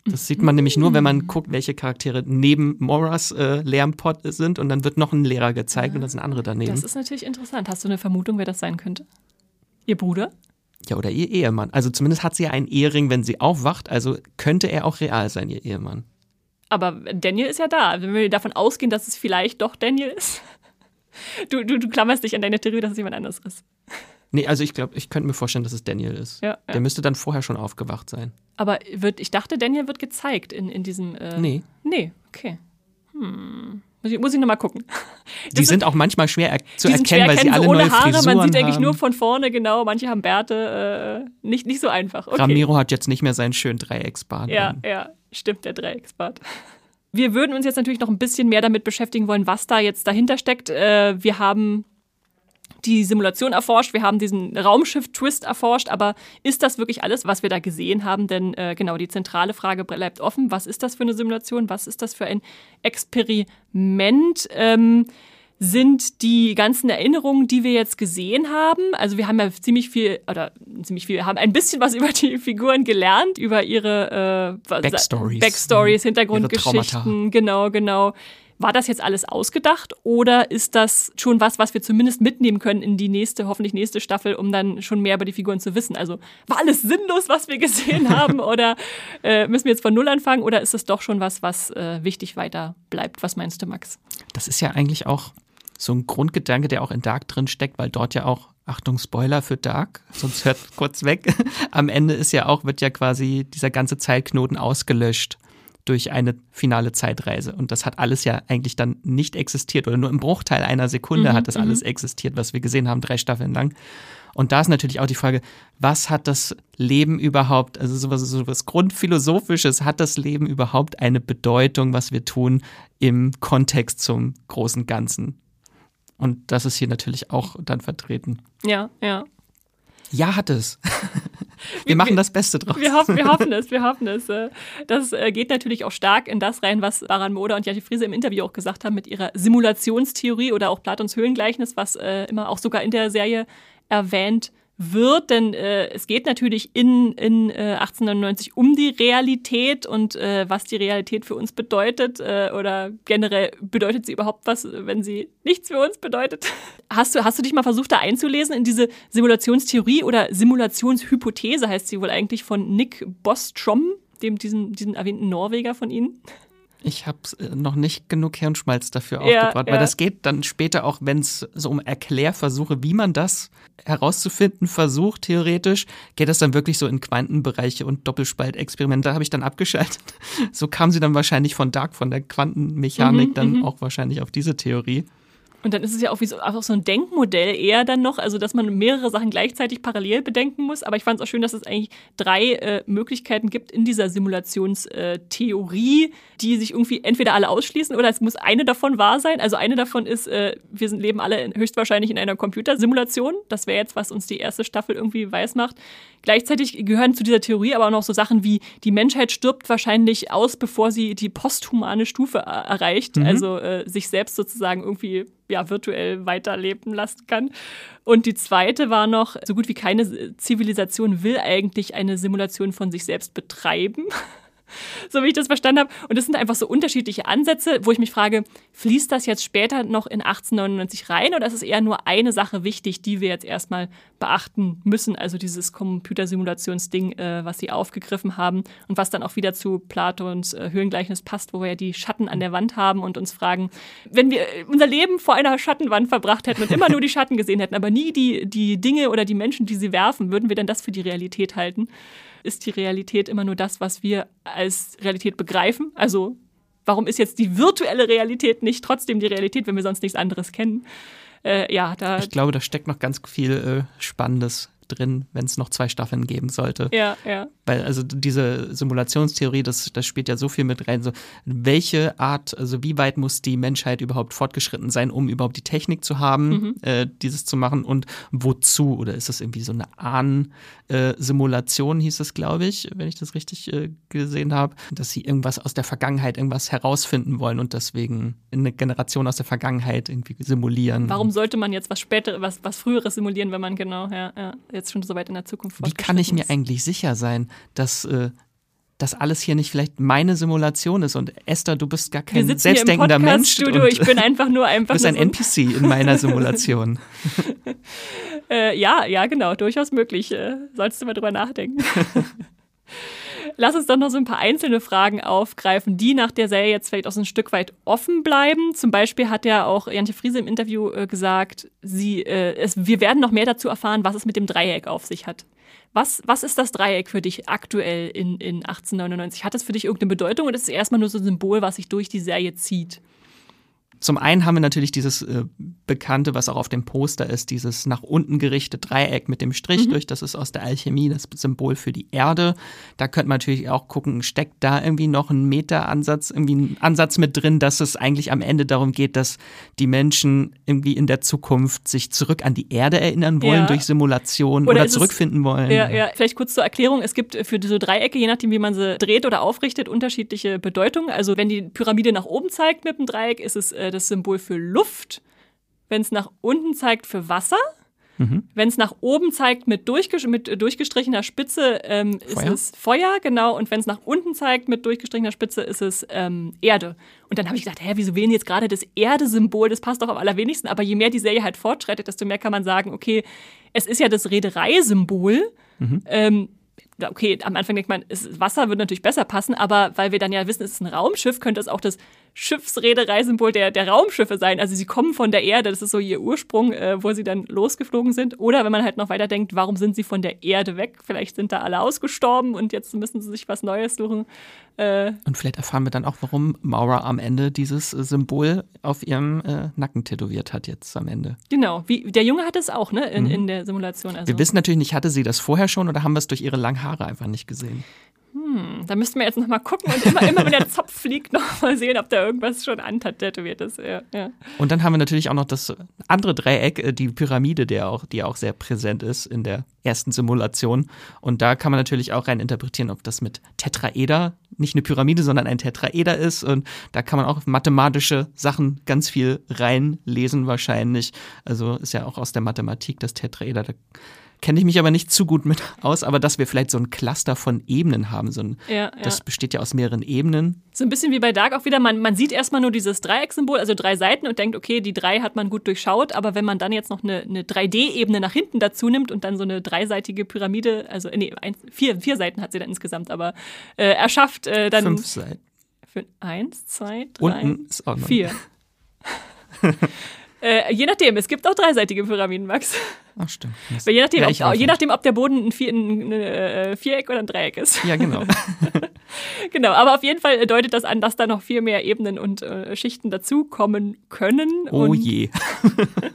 Das sieht man nämlich nur, wenn man guckt, welche Charaktere neben Moras äh, leeren Pot sind und dann wird noch ein Lehrer gezeigt und da sind andere daneben. Das ist natürlich interessant. Hast du eine Vermutung, wer das sein könnte? Ihr Bruder? ja, oder ihr Ehemann. Also zumindest hat sie ja einen Ehering, wenn sie aufwacht, also könnte er auch real sein, ihr Ehemann. Aber Daniel ist ja da. Wenn wir davon ausgehen, dass es vielleicht doch Daniel ist. Du, du, du klammerst dich an deine Theorie, dass es jemand anderes ist. Nee, also ich glaube, ich könnte mir vorstellen, dass es Daniel ist. Ja, Der ja. müsste dann vorher schon aufgewacht sein. Aber wird, ich dachte, Daniel wird gezeigt in, in diesem. Äh, Nee. Nee, okay. Hm. Muss ich, muss ich nochmal gucken. Die sind auch manchmal schwer er zu erkennen, schwer weil sie alle ohne neue Haare. Frisuren Man sieht eigentlich nur von vorne, genau. Manche haben Bärte. Äh, nicht, nicht so einfach. Okay. Ramiro hat jetzt nicht mehr seinen schönen Dreiecksbart. Ja, an. ja, stimmt, der Dreiecksbart. Wir würden uns jetzt natürlich noch ein bisschen mehr damit beschäftigen wollen, was da jetzt dahinter steckt. Äh, wir haben die Simulation erforscht, wir haben diesen Raumschiff-Twist erforscht, aber ist das wirklich alles, was wir da gesehen haben? Denn äh, genau, die zentrale Frage bleibt offen. Was ist das für eine Simulation? Was ist das für ein Experiment? Ähm, sind die ganzen Erinnerungen, die wir jetzt gesehen haben. Also wir haben ja ziemlich viel, oder ziemlich viel, haben ein bisschen was über die Figuren gelernt, über ihre äh, Backstories. Backstories, Ihre Hintergrundgeschichten. Genau, genau. War das jetzt alles ausgedacht oder ist das schon was, was wir zumindest mitnehmen können in die nächste, hoffentlich nächste Staffel, um dann schon mehr über die Figuren zu wissen? Also war alles sinnlos, was wir gesehen haben oder äh, müssen wir jetzt von Null anfangen oder ist es doch schon was, was äh, wichtig weiter bleibt? Was meinst du, Max? Das ist ja eigentlich auch so ein Grundgedanke, der auch in Dark drin steckt, weil dort ja auch, Achtung, Spoiler für Dark, sonst hört kurz weg. Am Ende ist ja auch, wird ja quasi dieser ganze Zeitknoten ausgelöscht durch eine finale Zeitreise. Und das hat alles ja eigentlich dann nicht existiert oder nur im Bruchteil einer Sekunde Mhm, hat das alles existiert, was wir gesehen haben, drei Staffeln lang. Und da ist natürlich auch die Frage, was hat das Leben überhaupt, also sowas, sowas Grundphilosophisches, hat das Leben überhaupt eine Bedeutung, was wir tun im Kontext zum großen Ganzen? Und das ist hier natürlich auch dann vertreten. Ja, ja. Ja, hat es. wir machen das Beste draus. Wir hoffen, wir hoffen es, wir hoffen es. Äh, das äh, geht natürlich auch stark in das rein, was Baran Moda und Jati Friese im Interview auch gesagt haben mit ihrer Simulationstheorie oder auch Platons Höhlengleichnis, was äh, immer auch sogar in der Serie erwähnt wird, denn äh, es geht natürlich in, in äh, 1899 um die Realität und äh, was die Realität für uns bedeutet äh, oder generell bedeutet sie überhaupt was, wenn sie nichts für uns bedeutet. Hast du, hast du dich mal versucht, da einzulesen in diese Simulationstheorie oder Simulationshypothese heißt sie wohl eigentlich von Nick Bostrom, dem diesen, diesen erwähnten Norweger von Ihnen? Ich habe äh, noch nicht genug Hirnschmalz dafür Ja, aufgebracht, ja. weil das geht dann später auch, wenn es so um Erklärversuche, wie man das herauszufinden versucht, theoretisch, geht das dann wirklich so in Quantenbereiche und Doppelspaltexperimente. Da habe ich dann abgeschaltet. So kam sie dann wahrscheinlich von Dark, von der Quantenmechanik, Mhm, dann auch wahrscheinlich auf diese Theorie. Und dann ist es ja auch wie so, auch so ein Denkmodell eher dann noch, also dass man mehrere Sachen gleichzeitig parallel bedenken muss. Aber ich fand es auch schön, dass es eigentlich drei äh, Möglichkeiten gibt in dieser Simulationstheorie, die sich irgendwie entweder alle ausschließen oder es muss eine davon wahr sein. Also eine davon ist, äh, wir sind, leben alle in, höchstwahrscheinlich in einer Computersimulation. Das wäre jetzt, was uns die erste Staffel irgendwie weiß macht. Gleichzeitig gehören zu dieser Theorie aber auch noch so Sachen wie, die Menschheit stirbt wahrscheinlich aus, bevor sie die posthumane Stufe er erreicht, also äh, sich selbst sozusagen irgendwie ja, virtuell weiterleben lassen kann. Und die zweite war noch, so gut wie keine Zivilisation will eigentlich eine Simulation von sich selbst betreiben. so wie ich das verstanden habe. Und das sind einfach so unterschiedliche Ansätze, wo ich mich frage, fließt das jetzt später noch in 1899 rein oder ist es eher nur eine Sache wichtig, die wir jetzt erstmal beachten müssen? Also dieses Computersimulationsding, äh, was sie aufgegriffen haben und was dann auch wieder zu Platons äh, Höhlengleichnis passt, wo wir ja die Schatten an der Wand haben und uns fragen, wenn wir äh, unser Leben vor einer Schattenwand verbracht hätten und immer nur die Schatten gesehen hätten, aber nie die, die Dinge oder die Menschen, die sie werfen, würden wir denn das für die Realität halten? Ist die Realität immer nur das, was wir als Realität begreifen? Also warum ist jetzt die virtuelle Realität nicht trotzdem die Realität, wenn wir sonst nichts anderes kennen? Äh, ja, da. Ich glaube, da steckt noch ganz viel äh, Spannendes drin, wenn es noch zwei Staffeln geben sollte. Ja, ja. Weil also diese Simulationstheorie, das, das spielt ja so viel mit rein. So, welche Art, also wie weit muss die Menschheit überhaupt fortgeschritten sein, um überhaupt die Technik zu haben, Mhm. äh, dieses zu machen und wozu? Oder ist das irgendwie so eine Ahn-Simulation, hieß es, glaube ich, wenn ich das richtig äh, gesehen habe, dass sie irgendwas aus der Vergangenheit, irgendwas herausfinden wollen und deswegen eine Generation aus der Vergangenheit irgendwie simulieren. Warum sollte man jetzt was späteres, was, was früheres simulieren, wenn man genau, ja, ja, jetzt schon so weit in der Zukunft Wie kann ich mir eigentlich sicher sein, dass äh, das alles hier nicht vielleicht meine Simulation ist und Esther, du bist gar kein selbstdenkender Mensch. Und ich bin einfach nur du einfach bist ein so NPC in meiner Simulation. Äh, ja, ja, genau, durchaus möglich. Äh, solltest du mal drüber nachdenken. Lass uns doch noch so ein paar einzelne Fragen aufgreifen, die nach der Serie jetzt vielleicht auch so ein Stück weit offen bleiben. Zum Beispiel hat ja auch Jantje Friese im Interview äh, gesagt, sie, äh, es, wir werden noch mehr dazu erfahren, was es mit dem Dreieck auf sich hat. Was, was ist das Dreieck für dich aktuell in, in 1899? Hat es für dich irgendeine Bedeutung oder ist es erstmal nur so ein Symbol, was sich durch die Serie zieht? Zum einen haben wir natürlich dieses äh, Bekannte, was auch auf dem Poster ist, dieses nach unten gerichtete Dreieck mit dem Strich durch. Das ist aus der Alchemie das Symbol für die Erde. Da könnte man natürlich auch gucken, steckt da irgendwie noch ein Meteransatz, irgendwie ein Ansatz mit drin, dass es eigentlich am Ende darum geht, dass die Menschen irgendwie in der Zukunft sich zurück an die Erde erinnern wollen Ja. durch Simulation Oder oder, ist es- zurückfinden wollen. Ja, ja, vielleicht kurz zur Erklärung. Es gibt für diese Dreiecke, je nachdem, wie man sie dreht oder aufrichtet, unterschiedliche Bedeutungen. Also wenn die Pyramide nach oben zeigt mit dem Dreieck, ist es äh, das Symbol für Luft. Wenn es nach unten zeigt, für Wasser. Wenn es nach oben zeigt mit, durchges mit äh, durchgestrichener Spitze, ähm, ist es Feuer, genau. Und wenn es nach unten zeigt mit durchgestrichener Spitze, ist es ähm, Erde. Und dann habe ich gedacht, hä, wieso wählen jetzt gerade das Erde-Symbol? Das passt doch am allerwenigsten. Aber je mehr die Serie halt fortschreitet, desto mehr kann man sagen, okay, es ist ja das Reedereisymbol. Ähm, ja, okay, am Anfang denkt man, Wasser würde natürlich besser passen, aber weil wir dann ja wissen, es ist ein Raumschiff, könnte es auch das Schiffsreedereisymbol der, der Raumschiffe sein. Also sie kommen von der Erde, das ist so ihr Ursprung, äh, wo sie dann losgeflogen sind. Oder wenn man halt noch weiter denkt, warum sind sie von der Erde weg? Vielleicht sind da alle ausgestorben und jetzt müssen sie sich was Neues suchen. Äh, Und vielleicht erfahren wir dann auch, warum Maura am Ende dieses äh, Symbol auf ihrem äh, Nacken tätowiert hat, jetzt am Ende. genau, wie, der Junge hatte es auch, ne, in, in der Simulation. Also. Wir wissen natürlich nicht, hatte sie das vorher schon oder haben wir es durch ihre langen Haare einfach nicht gesehen? Hm, da müssten wir jetzt nochmal gucken und immer, immer wenn der Zopf fliegt, nochmal sehen, ob da irgendwas schon antätowiert ist. Ja, ja. Und dann haben wir natürlich auch noch das andere Dreieck, äh, die Pyramide, der auch, die auch sehr präsent ist in der ersten Simulation. Und da kann man natürlich auch rein interpretieren, ob das mit Tetraeder nicht eine Pyramide, sondern ein Tetraeder ist. Und da kann man auch mathematische Sachen ganz viel reinlesen wahrscheinlich. Also ist ja auch aus der Mathematik das Tetraeder. Da kenne ich mich aber nicht zu gut mit aus, aber dass wir vielleicht so ein Cluster von Ebenen haben. So ein, Ja, ja. Das besteht ja aus mehreren Ebenen. So ein bisschen wie bei Dark auch wieder, man, man sieht erstmal nur dieses Dreiecksymbol, also drei Seiten und denkt, okay, die drei hat man gut durchschaut, aber wenn man dann jetzt noch eine, eine 3D-Ebene nach hinten dazu nimmt und dann so eine dreiseitige Pyramide, also nee, eins, vier, vier Seiten hat sie dann insgesamt, aber äh, erschafft, äh, dann Fünf Seiten. für eins, zwei, drei, Unten ist auch noch. vier. äh, je nachdem, es gibt auch dreiseitige Pyramiden, Max. Ach, stimmt. Weil je nachdem, Ja, ob, je nachdem, ob der Boden ein, Vier, ein, äh, Viereck oder ein Dreieck ist. Ja, genau. Genau, aber auf jeden Fall deutet das an, dass da noch viel mehr Ebenen und äh, Schichten dazukommen können. Oh und, je.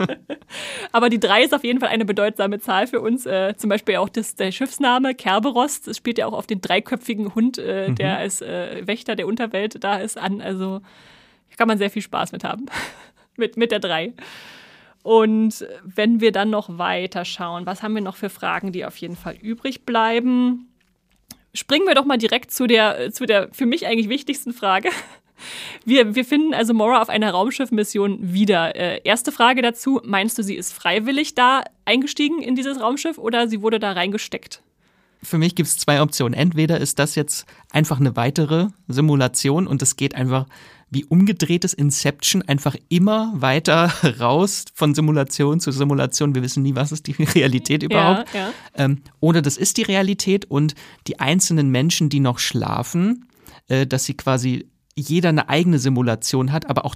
Aber die drei ist auf jeden Fall eine bedeutsame Zahl für uns. Äh, zum Beispiel auch das, der Schiffsname Kerberos. Das spielt ja auch auf den dreiköpfigen Hund, äh, Mhm. der als äh, Wächter der Unterwelt da ist, an. Also kann man sehr viel Spaß mit haben. Mit, mit der drei. Und wenn wir dann noch weiter schauen, was haben wir noch für Fragen, die auf jeden Fall übrig bleiben? Springen wir doch mal direkt zu der, zu der für mich eigentlich wichtigsten Frage. Wir, wir finden also Mora auf einer Raumschiffmission wieder. Äh, erste Frage dazu: Meinst du, sie ist freiwillig da eingestiegen in dieses Raumschiff oder sie wurde da reingesteckt? Für mich gibt es zwei Optionen. Entweder ist das jetzt einfach eine weitere Simulation und es geht einfach wie umgedrehtes Inception einfach immer weiter raus von Simulation zu Simulation. Wir wissen nie, was ist die Realität überhaupt. Ja, ja. Ähm, oder das ist die Realität und die einzelnen Menschen, die noch schlafen, äh, dass sie quasi jeder eine eigene Simulation hat, aber auch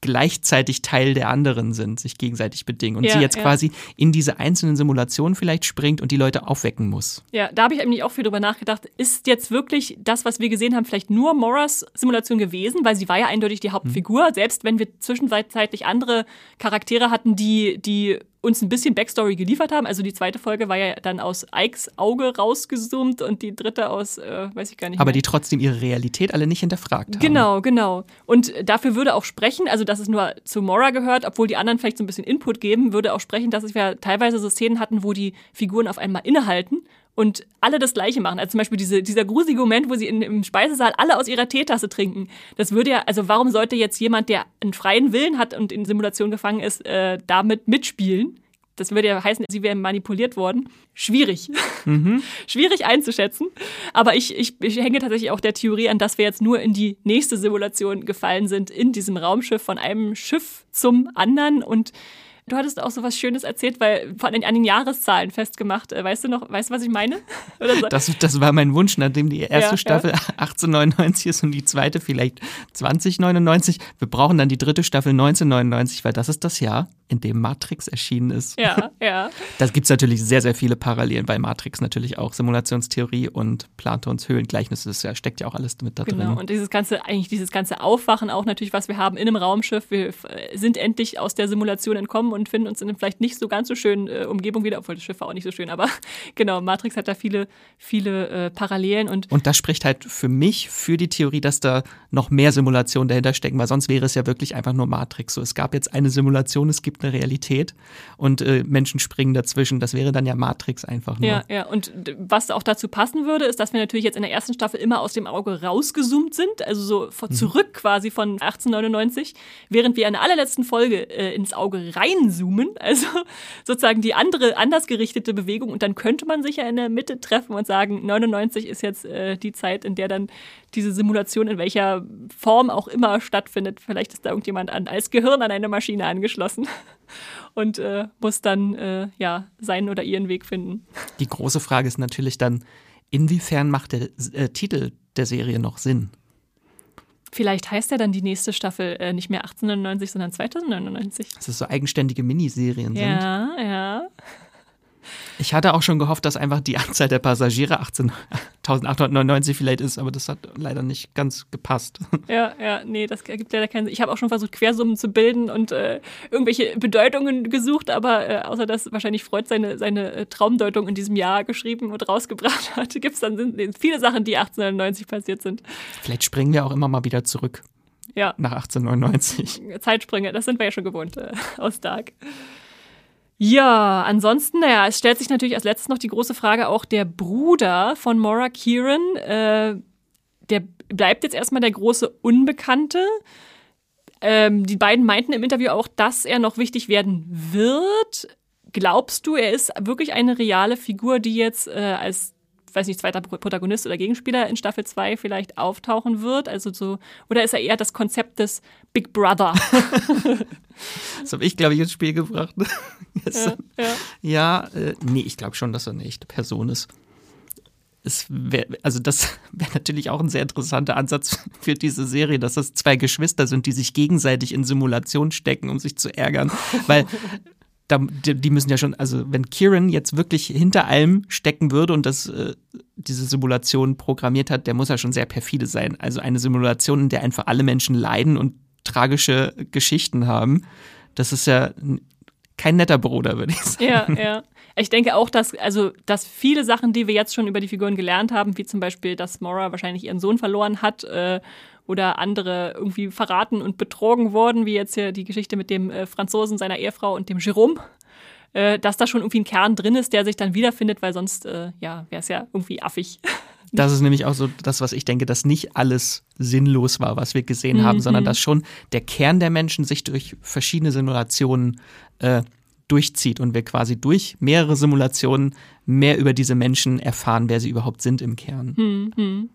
gleichzeitig Teil der anderen sind, sich gegenseitig bedingen und Ja, sie jetzt ja. quasi in diese einzelnen Simulationen vielleicht springt und die Leute aufwecken muss. Ja, da habe ich eigentlich auch viel drüber nachgedacht. Ist jetzt wirklich das, was wir gesehen haben, vielleicht nur Moras Simulation gewesen? Weil sie war ja eindeutig die Hauptfigur. Selbst wenn wir zwischenzeitlich andere Charaktere hatten, die, die uns ein bisschen Backstory geliefert haben. Also die zweite Folge war ja dann aus Ikes Auge rausgezoomt und die dritte aus, äh, weiß ich gar nicht aber mehr. die trotzdem ihre Realität alle nicht hinterfragt haben. Genau, genau. Und dafür würde auch sprechen, also dass es nur zu Mora gehört, obwohl die anderen vielleicht so ein bisschen Input geben, würde auch sprechen, dass wir teilweise so Szenen hatten, wo die Figuren auf einmal innehalten und alle das Gleiche machen. Also zum Beispiel diese, dieser gruselige Moment, wo sie in, im Speisesaal alle aus ihrer Teetasse trinken. Das würde ja, also warum sollte jetzt jemand, der einen freien Willen hat und in Simulation gefangen ist, äh, damit mitspielen? Das würde ja heißen, sie wären manipuliert worden. Schwierig. Schwierig einzuschätzen. Aber ich, ich, ich hänge tatsächlich auch der Theorie an, dass wir jetzt nur in die nächste Simulation gefallen sind, in diesem Raumschiff von einem Schiff zum anderen. Und du hattest auch so was Schönes erzählt, weil von den, an den Jahreszahlen festgemacht. Äh, Weißt du noch, weißt du, was ich meine? So? Das, das war mein Wunsch, nachdem die erste Ja, Staffel 1899 ist und die zweite vielleicht 2099. Wir brauchen dann die dritte Staffel 1999, weil das ist das Jahr, in dem Matrix erschienen ist. ja, ja. Da gibt es natürlich sehr, sehr viele Parallelen, weil Matrix natürlich auch Simulationstheorie und Platons Höhlengleichnis ist, ja, steckt ja auch alles mit da Genau, drin. und dieses ganze, eigentlich dieses ganze Aufwachen auch natürlich, was wir haben in einem Raumschiff. Wir äh, sind endlich aus der Simulation entkommen und finden uns in einer vielleicht nicht so ganz so schönen äh, Umgebung wieder, obwohl das Schiff war auch nicht so schön, aber genau, Matrix hat da viele, viele äh, Parallelen und Und das spricht halt für mich für die Theorie, dass da noch mehr Simulationen dahinter stecken, weil sonst wäre es ja wirklich einfach nur Matrix. So, es gab jetzt eine Simulation, es gibt eine Realität und äh, Menschen springen dazwischen. Das wäre dann ja Matrix einfach nur. Ja, ja. Und was auch dazu passen würde, ist, dass wir natürlich jetzt in der ersten Staffel immer aus dem Auge rausgezoomt sind, also so vor, zurück quasi von 1899, während wir in der allerletzten Folge äh, ins Auge reinzoomen, also sozusagen die andere, anders gerichtete Bewegung. Und dann könnte man sich ja in der Mitte treffen und sagen, 99 ist jetzt äh, die Zeit, in der dann diese Simulation in welcher Form auch immer stattfindet. Vielleicht ist da irgendjemand an, als Gehirn an eine Maschine angeschlossen und äh, muss dann äh, ja seinen oder ihren Weg finden. Die große Frage ist natürlich dann, inwiefern macht der äh, Titel der Serie noch Sinn? Vielleicht heißt ja dann die nächste Staffel äh, nicht mehr 1899, sondern 2099. Dass es so eigenständige Miniserien sind. Ja, ja. Ich hatte auch schon gehofft, dass einfach die Anzahl der Passagiere 18, 1899 vielleicht ist, aber das hat leider nicht ganz gepasst. Ja, ja, nee, das ergibt leider keinen Sinn. Ich habe auch schon versucht, Quersummen zu bilden und äh, irgendwelche Bedeutungen gesucht, aber äh, außer dass wahrscheinlich Freud seine, seine äh, Traumdeutung in diesem Jahr geschrieben und rausgebracht hat, gibt es dann viele Sachen, die 1899 passiert sind. Vielleicht springen wir auch immer mal wieder zurück. Ja. Nach 1899. Zeitsprünge, das sind wir ja schon gewohnt äh, aus Dark. Ja, ansonsten, naja, es stellt sich natürlich als letztes noch die große Frage auch der Bruder von Maura Kieran. Äh, der bleibt jetzt erstmal der große Unbekannte. Ähm, die beiden meinten im Interview auch, dass er noch wichtig werden wird. Glaubst du, er ist wirklich eine reale Figur, die jetzt äh, als weiß nicht, zweiter Protagonist oder Gegenspieler in Staffel 2 vielleicht auftauchen wird? Also so, oder ist er eher das Konzept des Big Brother? das habe ich, glaube ich, ins Spiel gebracht. ja, ja. ja äh, nee, ich glaube schon, dass er eine echte Person ist. Es wär, also das wäre natürlich auch ein sehr interessanter Ansatz für diese Serie, dass das zwei Geschwister sind, die sich gegenseitig in Simulation stecken, um sich zu ärgern. Weil da, die müssen ja schon, also wenn Kieran jetzt wirklich hinter allem stecken würde und das, äh, diese Simulation programmiert hat, der muss ja schon sehr perfide sein. Also eine Simulation, in der einfach alle Menschen leiden und tragische Geschichten haben, das ist ja kein netter Bruder, würde ich sagen. Ja, ja. Ich denke auch, dass, also, dass viele Sachen, die wir jetzt schon über die Figuren gelernt haben, wie zum Beispiel, dass Mora wahrscheinlich ihren Sohn verloren hat äh, oder andere irgendwie verraten und betrogen wurden, wie jetzt hier die Geschichte mit dem äh, Franzosen, seiner Ehefrau und dem Jérôme, äh, dass da schon irgendwie ein Kern drin ist, der sich dann wiederfindet, weil sonst, äh, ja, wäre es ja irgendwie affig. Das ist nämlich auch so das, was ich denke, dass nicht alles sinnlos war, was wir gesehen mhm. haben, sondern dass schon der Kern der Menschen sich durch verschiedene Simulationen äh, durchzieht und wir quasi durch mehrere Simulationen mehr über diese Menschen erfahren, wer sie überhaupt sind im Kern. Mhm.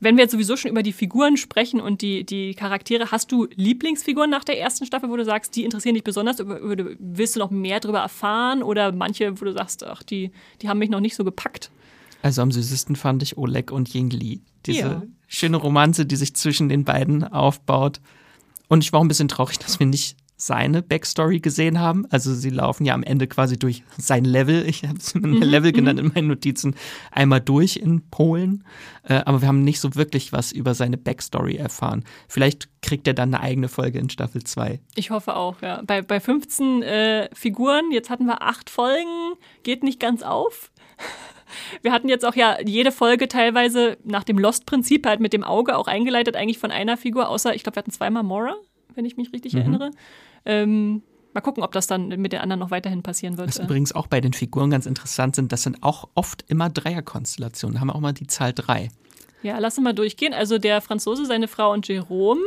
Wenn wir jetzt sowieso schon über die Figuren sprechen und die, die Charaktere, hast du Lieblingsfiguren nach der ersten Staffel, wo du sagst, die interessieren dich besonders? willst du noch mehr darüber erfahren? Oder manche, wo du sagst, ach, die, die haben mich noch nicht so gepackt? Also am süßesten fand ich Oleg und Ying Li. Diese ja. schöne Romanze, die sich zwischen den beiden aufbaut. Und ich war auch ein bisschen traurig, dass wir nicht seine Backstory gesehen haben. Also sie laufen ja am Ende quasi durch sein Level, ich habe es mhm, Level mhm. genannt in meinen Notizen, einmal durch in Polen. Äh, aber wir haben nicht so wirklich was über seine Backstory erfahren. Vielleicht kriegt er dann eine eigene Folge in Staffel 2. Ich hoffe auch, ja. Bei, bei 15 äh, Figuren, jetzt hatten wir acht Folgen, geht nicht ganz auf. Wir hatten jetzt auch ja jede Folge teilweise nach dem Lost-Prinzip halt mit dem Auge auch eingeleitet, eigentlich von einer Figur, außer ich glaube, wir hatten zweimal Mora, wenn ich mich richtig mhm. erinnere. Ähm, mal gucken, ob das dann mit den anderen noch weiterhin passieren wird. Was übrigens auch bei den Figuren ganz interessant sind, das sind auch oft immer Dreierkonstellationen. Da haben wir auch mal die Zahl drei. Ja, lass uns mal durchgehen. Also der Franzose, seine Frau und Jerome,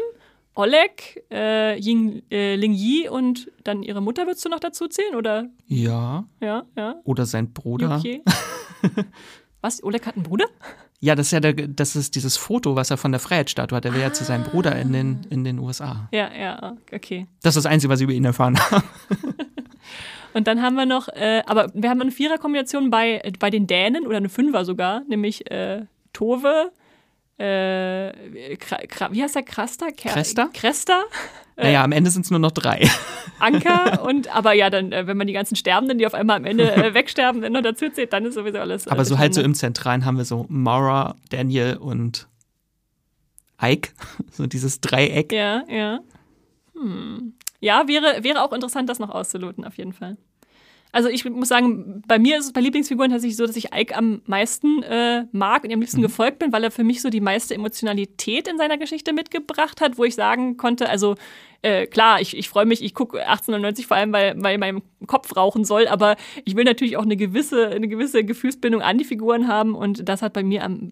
Oleg, äh, Ying, äh, Ling Yi und dann ihre Mutter würdest du noch dazu zählen, oder? Ja. Ja, ja. Oder sein Bruder. Okay. Was? Oleg hat einen Bruder? Ja, das ist ja der, das ist dieses Foto, was er von der Freiheitsstatue hat. Er will ah. ja zu seinem Bruder in den, in den USA. Ja, ja, okay. Das ist das Einzige, was ich über ihn erfahren habe. Und dann haben wir noch, äh, aber wir haben eine Viererkombination bei, bei den Dänen oder eine Fünfer sogar, nämlich äh, Tove, äh, wie heißt der? Krasta? Kresta? Kresta? Naja, am Ende sind es nur noch drei. Anker und, aber ja, dann, äh, wenn man die ganzen Sterbenden, die auf einmal am Ende äh, wegsterben, dann noch dazu zählt, dann ist sowieso alles. Aber so halt so im Zentralen haben wir so Mara, Daniel und Ike. So dieses Dreieck. Ja, ja. Hm. Ja, wäre, wäre auch interessant, das noch auszuloten, auf jeden Fall. Also ich muss sagen, bei mir ist es bei Lieblingsfiguren tatsächlich so, dass ich Ike am meisten äh, mag und am liebsten mhm. gefolgt bin, weil er für mich so die meiste Emotionalität in seiner Geschichte mitgebracht hat, wo ich sagen konnte, also äh, klar, ich, ich freue mich, ich gucke 1890 vor allem, weil, weil mein Kopf rauchen soll, aber ich will natürlich auch eine gewisse, eine gewisse Gefühlsbindung an die Figuren haben und das hat bei mir am,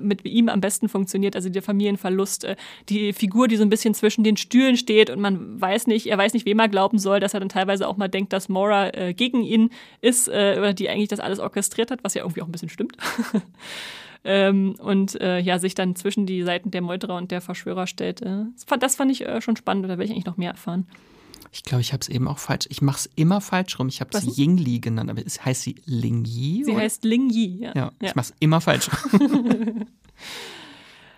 mit ihm am besten funktioniert. Also der Familienverlust, äh, die Figur, die so ein bisschen zwischen den Stühlen steht und man weiß nicht, er weiß nicht, wem er glauben soll, dass er dann teilweise auch mal denkt, dass Mora äh, gegen ihn ist äh, oder die eigentlich das alles orchestriert hat, was ja irgendwie auch ein bisschen stimmt. ähm, und äh, ja, sich dann zwischen die Seiten der Meuterer und der Verschwörer stellt. Äh, das, fand, das fand ich äh, schon spannend, da will ich eigentlich noch mehr erfahren. Ich glaube, ich habe es eben auch falsch. Ich mache es immer falsch rum. Ich habe sie Yingli genannt, aber es heißt sie Ling Yi? Sie oder? heißt Ling Yi, ja. Ja, ich mache es immer falsch.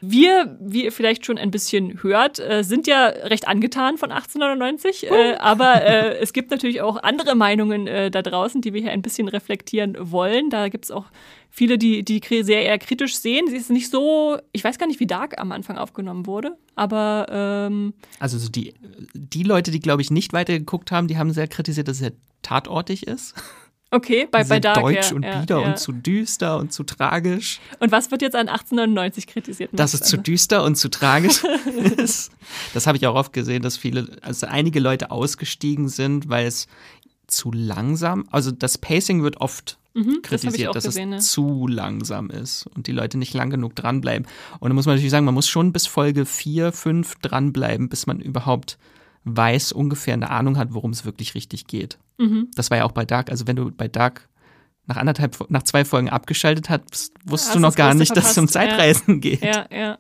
Wir, wie ihr vielleicht schon ein bisschen hört, äh, sind ja recht angetan von 1899, äh, aber äh, es gibt natürlich auch andere Meinungen äh, da draußen, die wir hier ein bisschen reflektieren wollen. Da gibt es auch viele, die die sehr eher kritisch sehen. Sie ist nicht so, ich weiß gar nicht, wie Dark am Anfang aufgenommen wurde, aber ähm, Also so die, die Leute, die, glaube ich, nicht weitergeguckt haben, die haben sehr kritisiert, dass es sehr tatortig ist. Okay, bei, bei Dark. deutsch ja, und ja, bieder ja. und zu düster und zu tragisch. Und was wird jetzt an 1899 kritisiert? Dass es zu düster und zu tragisch ist. Das habe ich auch oft gesehen, dass viele, also einige Leute ausgestiegen sind, weil es zu langsam, also das Pacing wird oft Mhm, das kritisiert, auch dass gesehen, es ja. zu langsam ist und die Leute nicht lang genug dranbleiben. Und da muss man natürlich sagen, man muss schon bis Folge 4, 5 dranbleiben, bis man überhaupt weiß, ungefähr eine Ahnung hat, worum es wirklich richtig geht. Mhm. Das war ja auch bei Dark. Also wenn du bei Dark nach anderthalb, nach zwei Folgen abgeschaltet hast, wusstest Hast du noch gar nicht, dass es um verpasst, ja. Zeitreisen geht. Ja, ja.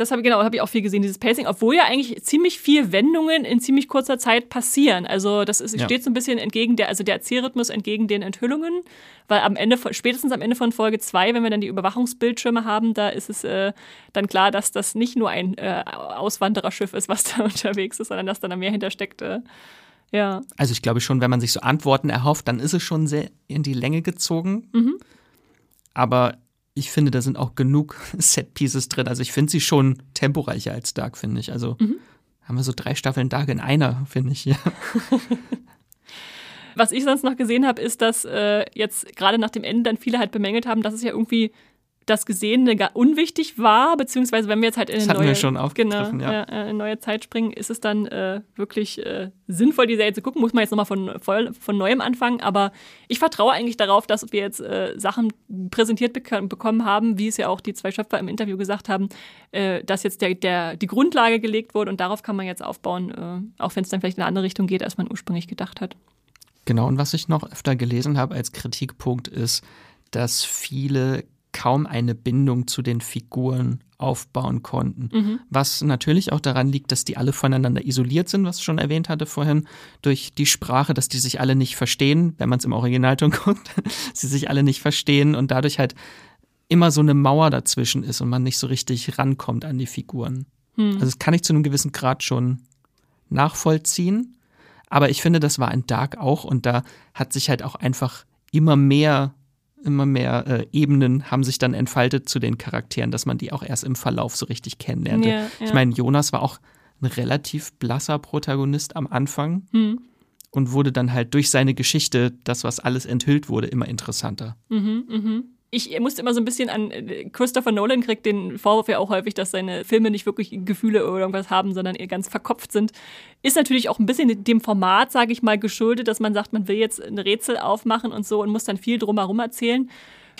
Das habe ich genau, habe ich auch viel gesehen, dieses Pacing, obwohl ja eigentlich ziemlich viel Wendungen in ziemlich kurzer Zeit passieren. Also das ist, Ja. steht so ein bisschen entgegen der, also der Erzählrhythmus entgegen den Enthüllungen, weil am Ende, von- spätestens am Ende von Folge 2, wenn wir dann die Überwachungsbildschirme haben, da ist es äh, dann klar, dass das nicht nur ein äh, Auswandererschiff ist, was da unterwegs ist, sondern dass da noch mehr hintersteckt. Äh, ja. Also ich glaube schon, wenn man sich so Antworten erhofft, dann ist es schon sehr in die Länge gezogen. Mhm. Aber ich finde, da sind auch genug Set-Pieces drin. Also ich finde sie schon temporeicher als Dark, finde ich. Also Mhm. haben wir so drei Staffeln Dark in einer, finde ich. Ja. Was ich sonst noch gesehen habe, ist, dass äh, jetzt gerade nach dem Ende dann viele halt bemängelt haben, dass es ja irgendwie das Gesehene gar unwichtig war, beziehungsweise wenn wir jetzt halt in eine neue, genau, ja. äh, eine neue Zeit springen, ist es dann äh, wirklich äh, sinnvoll, die Serie zu gucken. Muss man jetzt nochmal von, voll- von Neuem anfangen, aber ich vertraue eigentlich darauf, dass wir jetzt äh, Sachen präsentiert bek bekommen haben, wie es ja auch die zwei Schöpfer im Interview gesagt haben, äh, dass jetzt der, der, die Grundlage gelegt wurde und darauf kann man jetzt aufbauen, äh, auch wenn es dann vielleicht in eine andere Richtung geht, als man ursprünglich gedacht hat. Genau, und was ich noch öfter gelesen habe als Kritikpunkt ist, dass viele kaum eine Bindung zu den Figuren aufbauen konnten. Was natürlich auch daran liegt, dass die alle voneinander isoliert sind, was ich schon erwähnt hatte vorhin, durch die Sprache, dass die sich alle nicht verstehen, wenn man es im Originalton guckt, sie sich alle nicht verstehen und dadurch halt immer so eine Mauer dazwischen ist und man nicht so richtig rankommt an die Figuren. Also das kann ich zu einem gewissen Grad schon nachvollziehen. Aber ich finde, das war in Dark auch und da hat sich halt auch einfach immer mehr, immer mehr äh, Ebenen haben sich dann entfaltet zu den Charakteren, dass man die auch erst im Verlauf so richtig kennenlernte. Ja, Ich ja. meine, Jonas war auch ein relativ blasser Protagonist am Anfang Hm. und wurde dann halt durch seine Geschichte, das, was alles enthüllt wurde, immer interessanter. Ich musste immer so ein bisschen an äh, Christopher Nolan kriegt den Vorwurf ja auch häufig, dass seine Filme nicht wirklich Gefühle oder irgendwas haben, sondern eher ganz verkopft sind. Ist natürlich auch ein bisschen dem Format, sage ich mal, geschuldet, dass man sagt, man will jetzt ein Rätsel aufmachen und so und muss dann viel drumherum erzählen.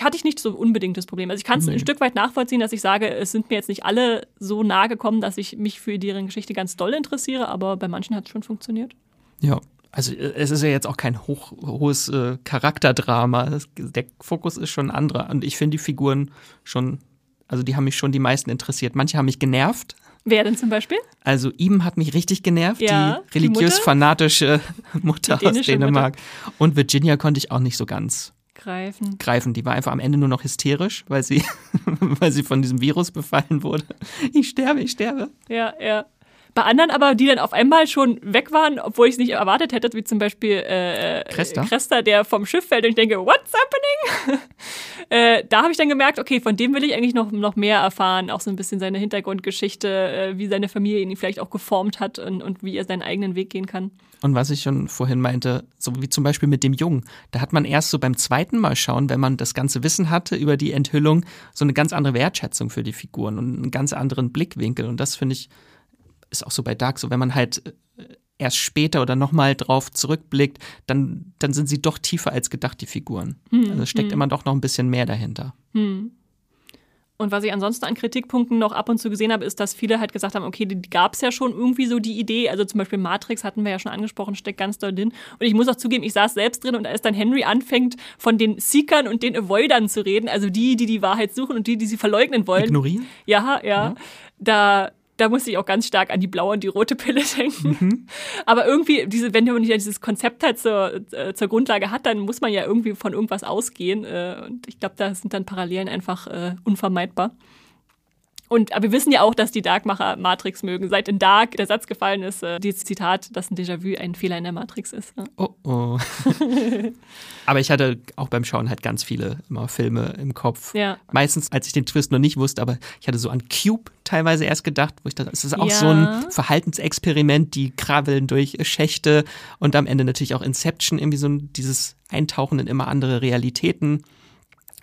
Hatte ich nicht so unbedingt das Problem. Also ich kann es ein Stück weit nachvollziehen, dass ich sage, es sind mir jetzt nicht alle so nahe gekommen, dass ich mich für deren Geschichte ganz doll interessiere, aber bei manchen hat es schon funktioniert. Ja. Also äh, es ist ja jetzt auch kein hoch, hohes äh, Charakterdrama. Das, der Fokus ist schon ein anderer. Und ich finde die Figuren schon, also die haben mich schon die meisten interessiert. Manche haben mich genervt. Wer denn zum Beispiel? Also ihm hat mich richtig genervt, Ja, die Mutter? religiös-fanatische Mutter Die aus Dänemark. Und Virginia konnte ich auch nicht so ganz Greifen. greifen. Die war einfach am Ende nur noch hysterisch, weil sie, weil sie von diesem Virus befallen wurde. Ich sterbe, ich sterbe. Ja, ja. Bei anderen aber, die dann auf einmal schon weg waren, obwohl ich es nicht erwartet hätte, wie zum Beispiel äh, Cresta? Cresta, der vom Schiff fällt und ich denke, what's happening? äh, da habe ich dann gemerkt, okay, von dem will ich eigentlich noch, noch mehr erfahren, auch so ein bisschen seine Hintergrundgeschichte, äh, wie seine Familie ihn vielleicht auch geformt hat und, und wie er seinen eigenen Weg gehen kann. Und was ich schon vorhin meinte, so wie zum Beispiel mit dem Jungen, da hat man erst so beim zweiten Mal schauen, wenn man das ganze Wissen hatte über die Enthüllung, so eine ganz andere Wertschätzung für die Figuren und einen ganz anderen Blickwinkel. Und das finde ich, ist auch so bei Dark so, wenn man halt äh, erst später oder nochmal drauf zurückblickt, dann, dann sind sie doch tiefer als gedacht, die Figuren. also es steckt immer doch noch ein bisschen mehr dahinter. Und was ich ansonsten an Kritikpunkten noch ab und zu gesehen habe, ist, dass viele halt gesagt haben, okay, die gab es ja schon irgendwie so die Idee. Also zum Beispiel Matrix hatten wir ja schon angesprochen, steckt ganz doll drin. Und ich muss auch zugeben, ich saß selbst drin und als dann Henry anfängt, von den Seekern und den Avoidern zu reden, also die, die die Wahrheit suchen und die, die sie verleugnen wollen. Ignorieren? Ja, ja. Da, da musste ich auch ganz stark an die blaue und die rote Pille denken. Aber irgendwie, diese, wenn man ja dieses Konzept halt zur, äh, zur Grundlage hat, dann muss man ja irgendwie von irgendwas ausgehen. Äh, und ich glaube, da sind dann Parallelen einfach äh, unvermeidbar. Und aber wir wissen ja auch, dass die Darkmacher Matrix mögen. Seit in Dark der Satz gefallen ist, äh, dieses Zitat, dass ein Déjà-vu ein Fehler in der Matrix ist. Ja. Oh oh. aber ich hatte auch beim Schauen halt ganz viele immer Filme im Kopf. Ja. Meistens, als ich den Twist noch nicht wusste, aber ich hatte so an Cube teilweise erst gedacht, wo ich dachte, es ist auch Ja. so ein Verhaltensexperiment, die krabbeln durch Schächte und am Ende natürlich auch Inception, irgendwie so ein, dieses Eintauchen in immer andere Realitäten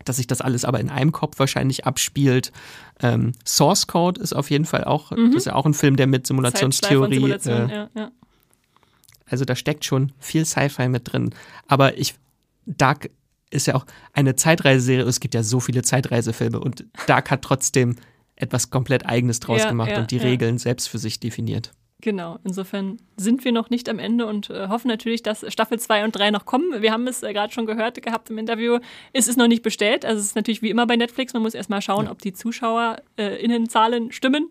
dass sich das alles aber in einem Kopf wahrscheinlich abspielt. Ähm, Source Code ist auf jeden Fall auch, das ist ja auch ein Film, der mit Simulationstheorie, Simulation, äh, ja, ja. also da steckt schon viel Sci-Fi mit drin. Aber ich, Dark ist ja auch eine Zeitreiseserie, es gibt ja so viele Zeitreisefilme und Dark hat trotzdem etwas komplett Eigenes draus Ja, gemacht und die. Regeln selbst für sich definiert. Genau, insofern sind wir noch nicht am Ende und äh, hoffen natürlich, dass Staffel 2 und 3 noch kommen. Wir haben es äh, gerade schon gehört gehabt im Interview. Es ist noch nicht bestellt. Also es ist natürlich wie immer bei Netflix. Man muss erstmal schauen, ob die ZuschauerInnenzahlen stimmen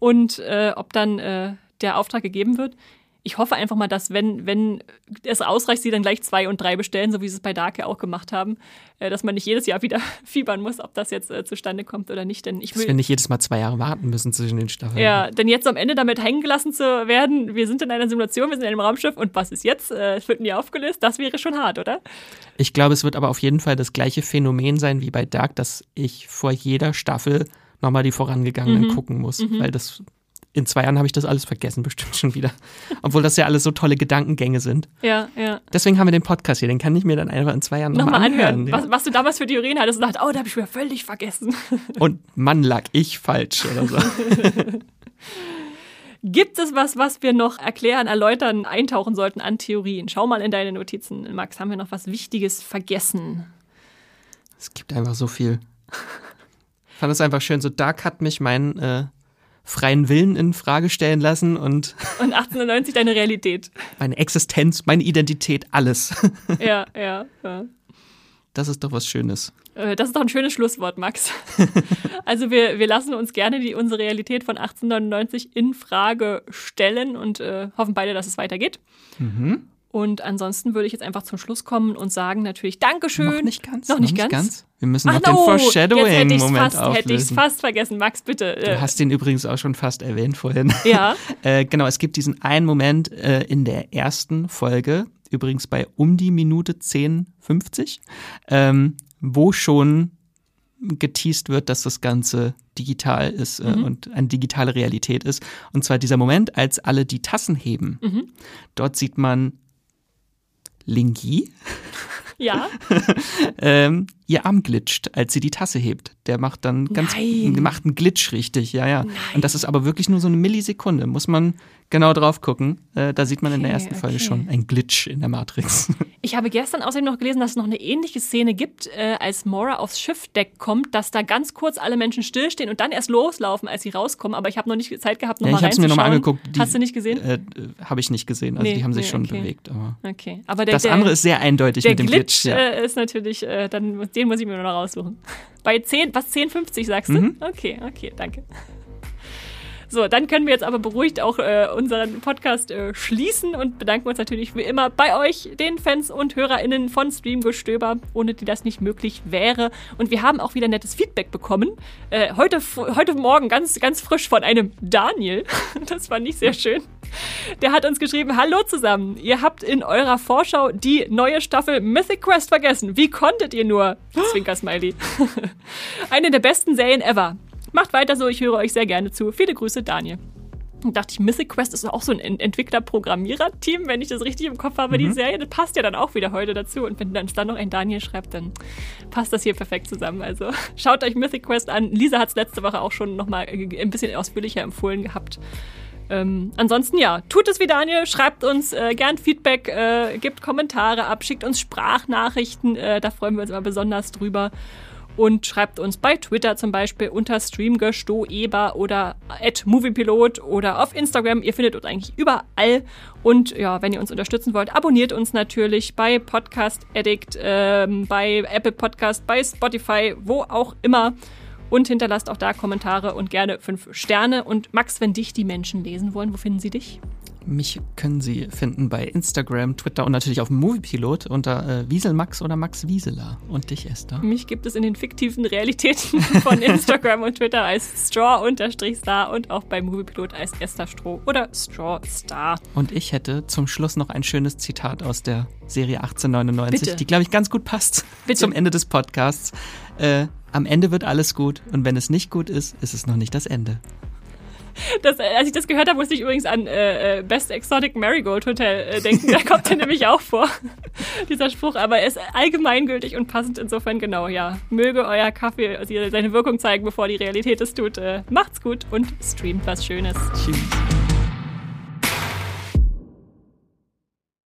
und äh, ob dann äh, der Auftrag gegeben wird. Ich hoffe einfach mal, dass wenn, wenn es ausreicht, sie dann gleich zwei und drei bestellen, so wie sie es bei Dark ja auch gemacht haben, äh, dass man nicht jedes Jahr wieder fiebern muss, ob das jetzt äh, zustande kommt oder nicht. Denn ich Dass will, wir nicht jedes Mal zwei Jahre warten müssen zwischen den Staffeln. ja, denn jetzt am Ende damit hängen gelassen zu werden, wir sind in einer Simulation, wir sind in einem Raumschiff und was ist jetzt? Äh, Es wird nie aufgelöst, das wäre schon hart, oder? Ich glaube, es wird aber auf jeden Fall das gleiche Phänomen sein wie bei Dark, dass ich vor jeder Staffel nochmal die vorangegangenen Mhm. gucken muss, weil das in zwei Jahren habe ich das alles vergessen, bestimmt schon wieder. Obwohl das ja alles so tolle Gedankengänge sind. Ja, ja. Deswegen haben wir den Podcast hier, den kann ich mir dann einfach in zwei Jahren nochmal Nochmal anhören. anhören, was, was du damals für Theorien hattest und dachte, oh, da habe ich mir völlig vergessen. Und Mann, lag ich falsch oder so. Gibt es was, was wir noch erklären, erläutern, eintauchen sollten an Theorien? Schau mal in deine Notizen, Max, haben wir noch was Wichtiges vergessen? es gibt einfach so viel. Ich fand es einfach schön, so Dark hat mich meinen äh, freien Willen in Frage stellen lassen und Und 1890 deine Realität. meine Existenz, meine Identität, alles. Ja, ja, ja. Das ist doch was Schönes. Äh, Das ist doch ein schönes Schlusswort, Max. Also wir, wir lassen uns gerne die, unsere Realität von 1899 in Frage stellen und äh, hoffen beide, dass es weitergeht. Mhm. Und ansonsten würde ich jetzt einfach zum Schluss kommen und sagen natürlich Dankeschön. Noch nicht ganz. Noch nicht ganz? Wir müssen Ach, noch den no, ich Foreshadowing-Moment fast, hätte ich's auflösen. fast vergessen. Max, bitte. Du Äh, hast den übrigens auch schon fast erwähnt vorhin. ja, Äh, genau, es gibt diesen einen Moment äh, in der ersten Folge, übrigens bei um die Minute 10,50, ähm, wo schon geteased wird, dass das Ganze digital ist äh, und eine digitale Realität ist. Und zwar dieser Moment, als alle die Tassen heben. Dort sieht man Lingi, ja. ähm, ihr Arm glitscht, als sie die Tasse hebt. Der macht dann ganz Nein. macht einen Glitch richtig, ja, ja. Und das ist aber wirklich nur so eine Millisekunde. Muss man genau drauf gucken. Äh, da sieht man in der Okay, ersten Folge okay. schon ein Glitch in der Matrix. Ich habe gestern außerdem noch gelesen, dass es noch eine ähnliche Szene gibt, äh, als Mora aufs Schiffdeck kommt, dass da ganz kurz alle Menschen stillstehen und dann erst loslaufen, als sie rauskommen. Aber ich habe noch nicht Zeit gehabt, ja, nochmal ich habe es mir nochmal angeguckt. Die, Hast du nicht gesehen? Äh, habe ich nicht gesehen. Also Nee, die haben sich nee, schon okay. bewegt. Aber Okay, aber der, das der, andere ist sehr eindeutig mit dem Glitch, Glitch. ja. äh, ist natürlich, äh, dann, den muss ich mir nur noch raussuchen. Bei 10, was 10,50 sagst du? Mhm. Okay, okay, danke. So, dann können wir jetzt aber beruhigt auch äh, unseren Podcast äh, schließen und bedanken uns natürlich wie immer bei euch, den Fans und HörerInnen von Streamgestöber, ohne die das nicht möglich wäre. Und wir haben auch wieder nettes Feedback bekommen. Äh, heute, heute Morgen ganz, ganz frisch von einem Daniel. Das fand ich sehr schön. Der hat uns geschrieben, hallo zusammen, ihr habt in eurer Vorschau die neue Staffel Mythic Quest vergessen. Wie konntet ihr nur? Zwinker-Smiley. Eine der besten Serien ever. Macht weiter so, ich höre euch sehr gerne zu. Viele Grüße, Daniel. Und dachte ich, Mythic Quest ist auch so ein Ent- Entwickler-Programmierer-Team, wenn ich das richtig im Kopf habe, die Serie. Das passt ja dann auch wieder heute dazu. Und wenn dann, dann noch ein Daniel schreibt, dann passt das hier perfekt zusammen. Also schaut euch Mythic Quest an. Lisa hat es letzte Woche auch schon nochmal ein bisschen ausführlicher empfohlen gehabt. Ähm, ansonsten ja, tut es wie Daniel, schreibt uns äh, gern Feedback, äh, gebt Kommentare ab, schickt uns Sprachnachrichten, äh, da freuen wir uns immer besonders drüber. Und schreibt uns bei Twitter zum Beispiel unter streamgestoeber oder at moviepilot oder auf Instagram. Ihr findet uns eigentlich überall. Und ja, wenn ihr uns unterstützen wollt, abonniert uns natürlich bei Podcast Addict, ähm, bei Apple Podcast, bei Spotify, wo auch immer. Und hinterlasst auch da Kommentare und gerne fünf Sterne. Und Max, wenn dich die Menschen lesen wollen, wo finden sie dich? Mich können Sie finden bei Instagram, Twitter und natürlich auf dem Moviepilot unter äh, Wieselmax oder Max Wieseler. Und dich, Esther? Mich gibt es in den fiktiven Realitäten von Instagram und Twitter als Straw-Star und auch beim Moviepilot als Esther Stroh oder Straw Star. Und ich hätte zum Schluss noch ein schönes Zitat aus der Serie 1899, Bitte. die, glaube ich, ganz gut passt Bitte. zum Ende des Podcasts. Äh, am Ende wird alles gut und wenn es nicht gut ist, ist es noch nicht das Ende. Das, als ich das gehört habe, musste ich übrigens an äh, äh, Best Exotic Marigold Hotel äh, denken. Da kommt er nämlich auch vor, dieser Spruch. Aber er ist allgemeingültig und passend insofern genau, ja. Möge euer Kaffee seine Wirkung zeigen, bevor die Realität es tut. Äh, macht's gut und streamt was Schönes. Tschüss.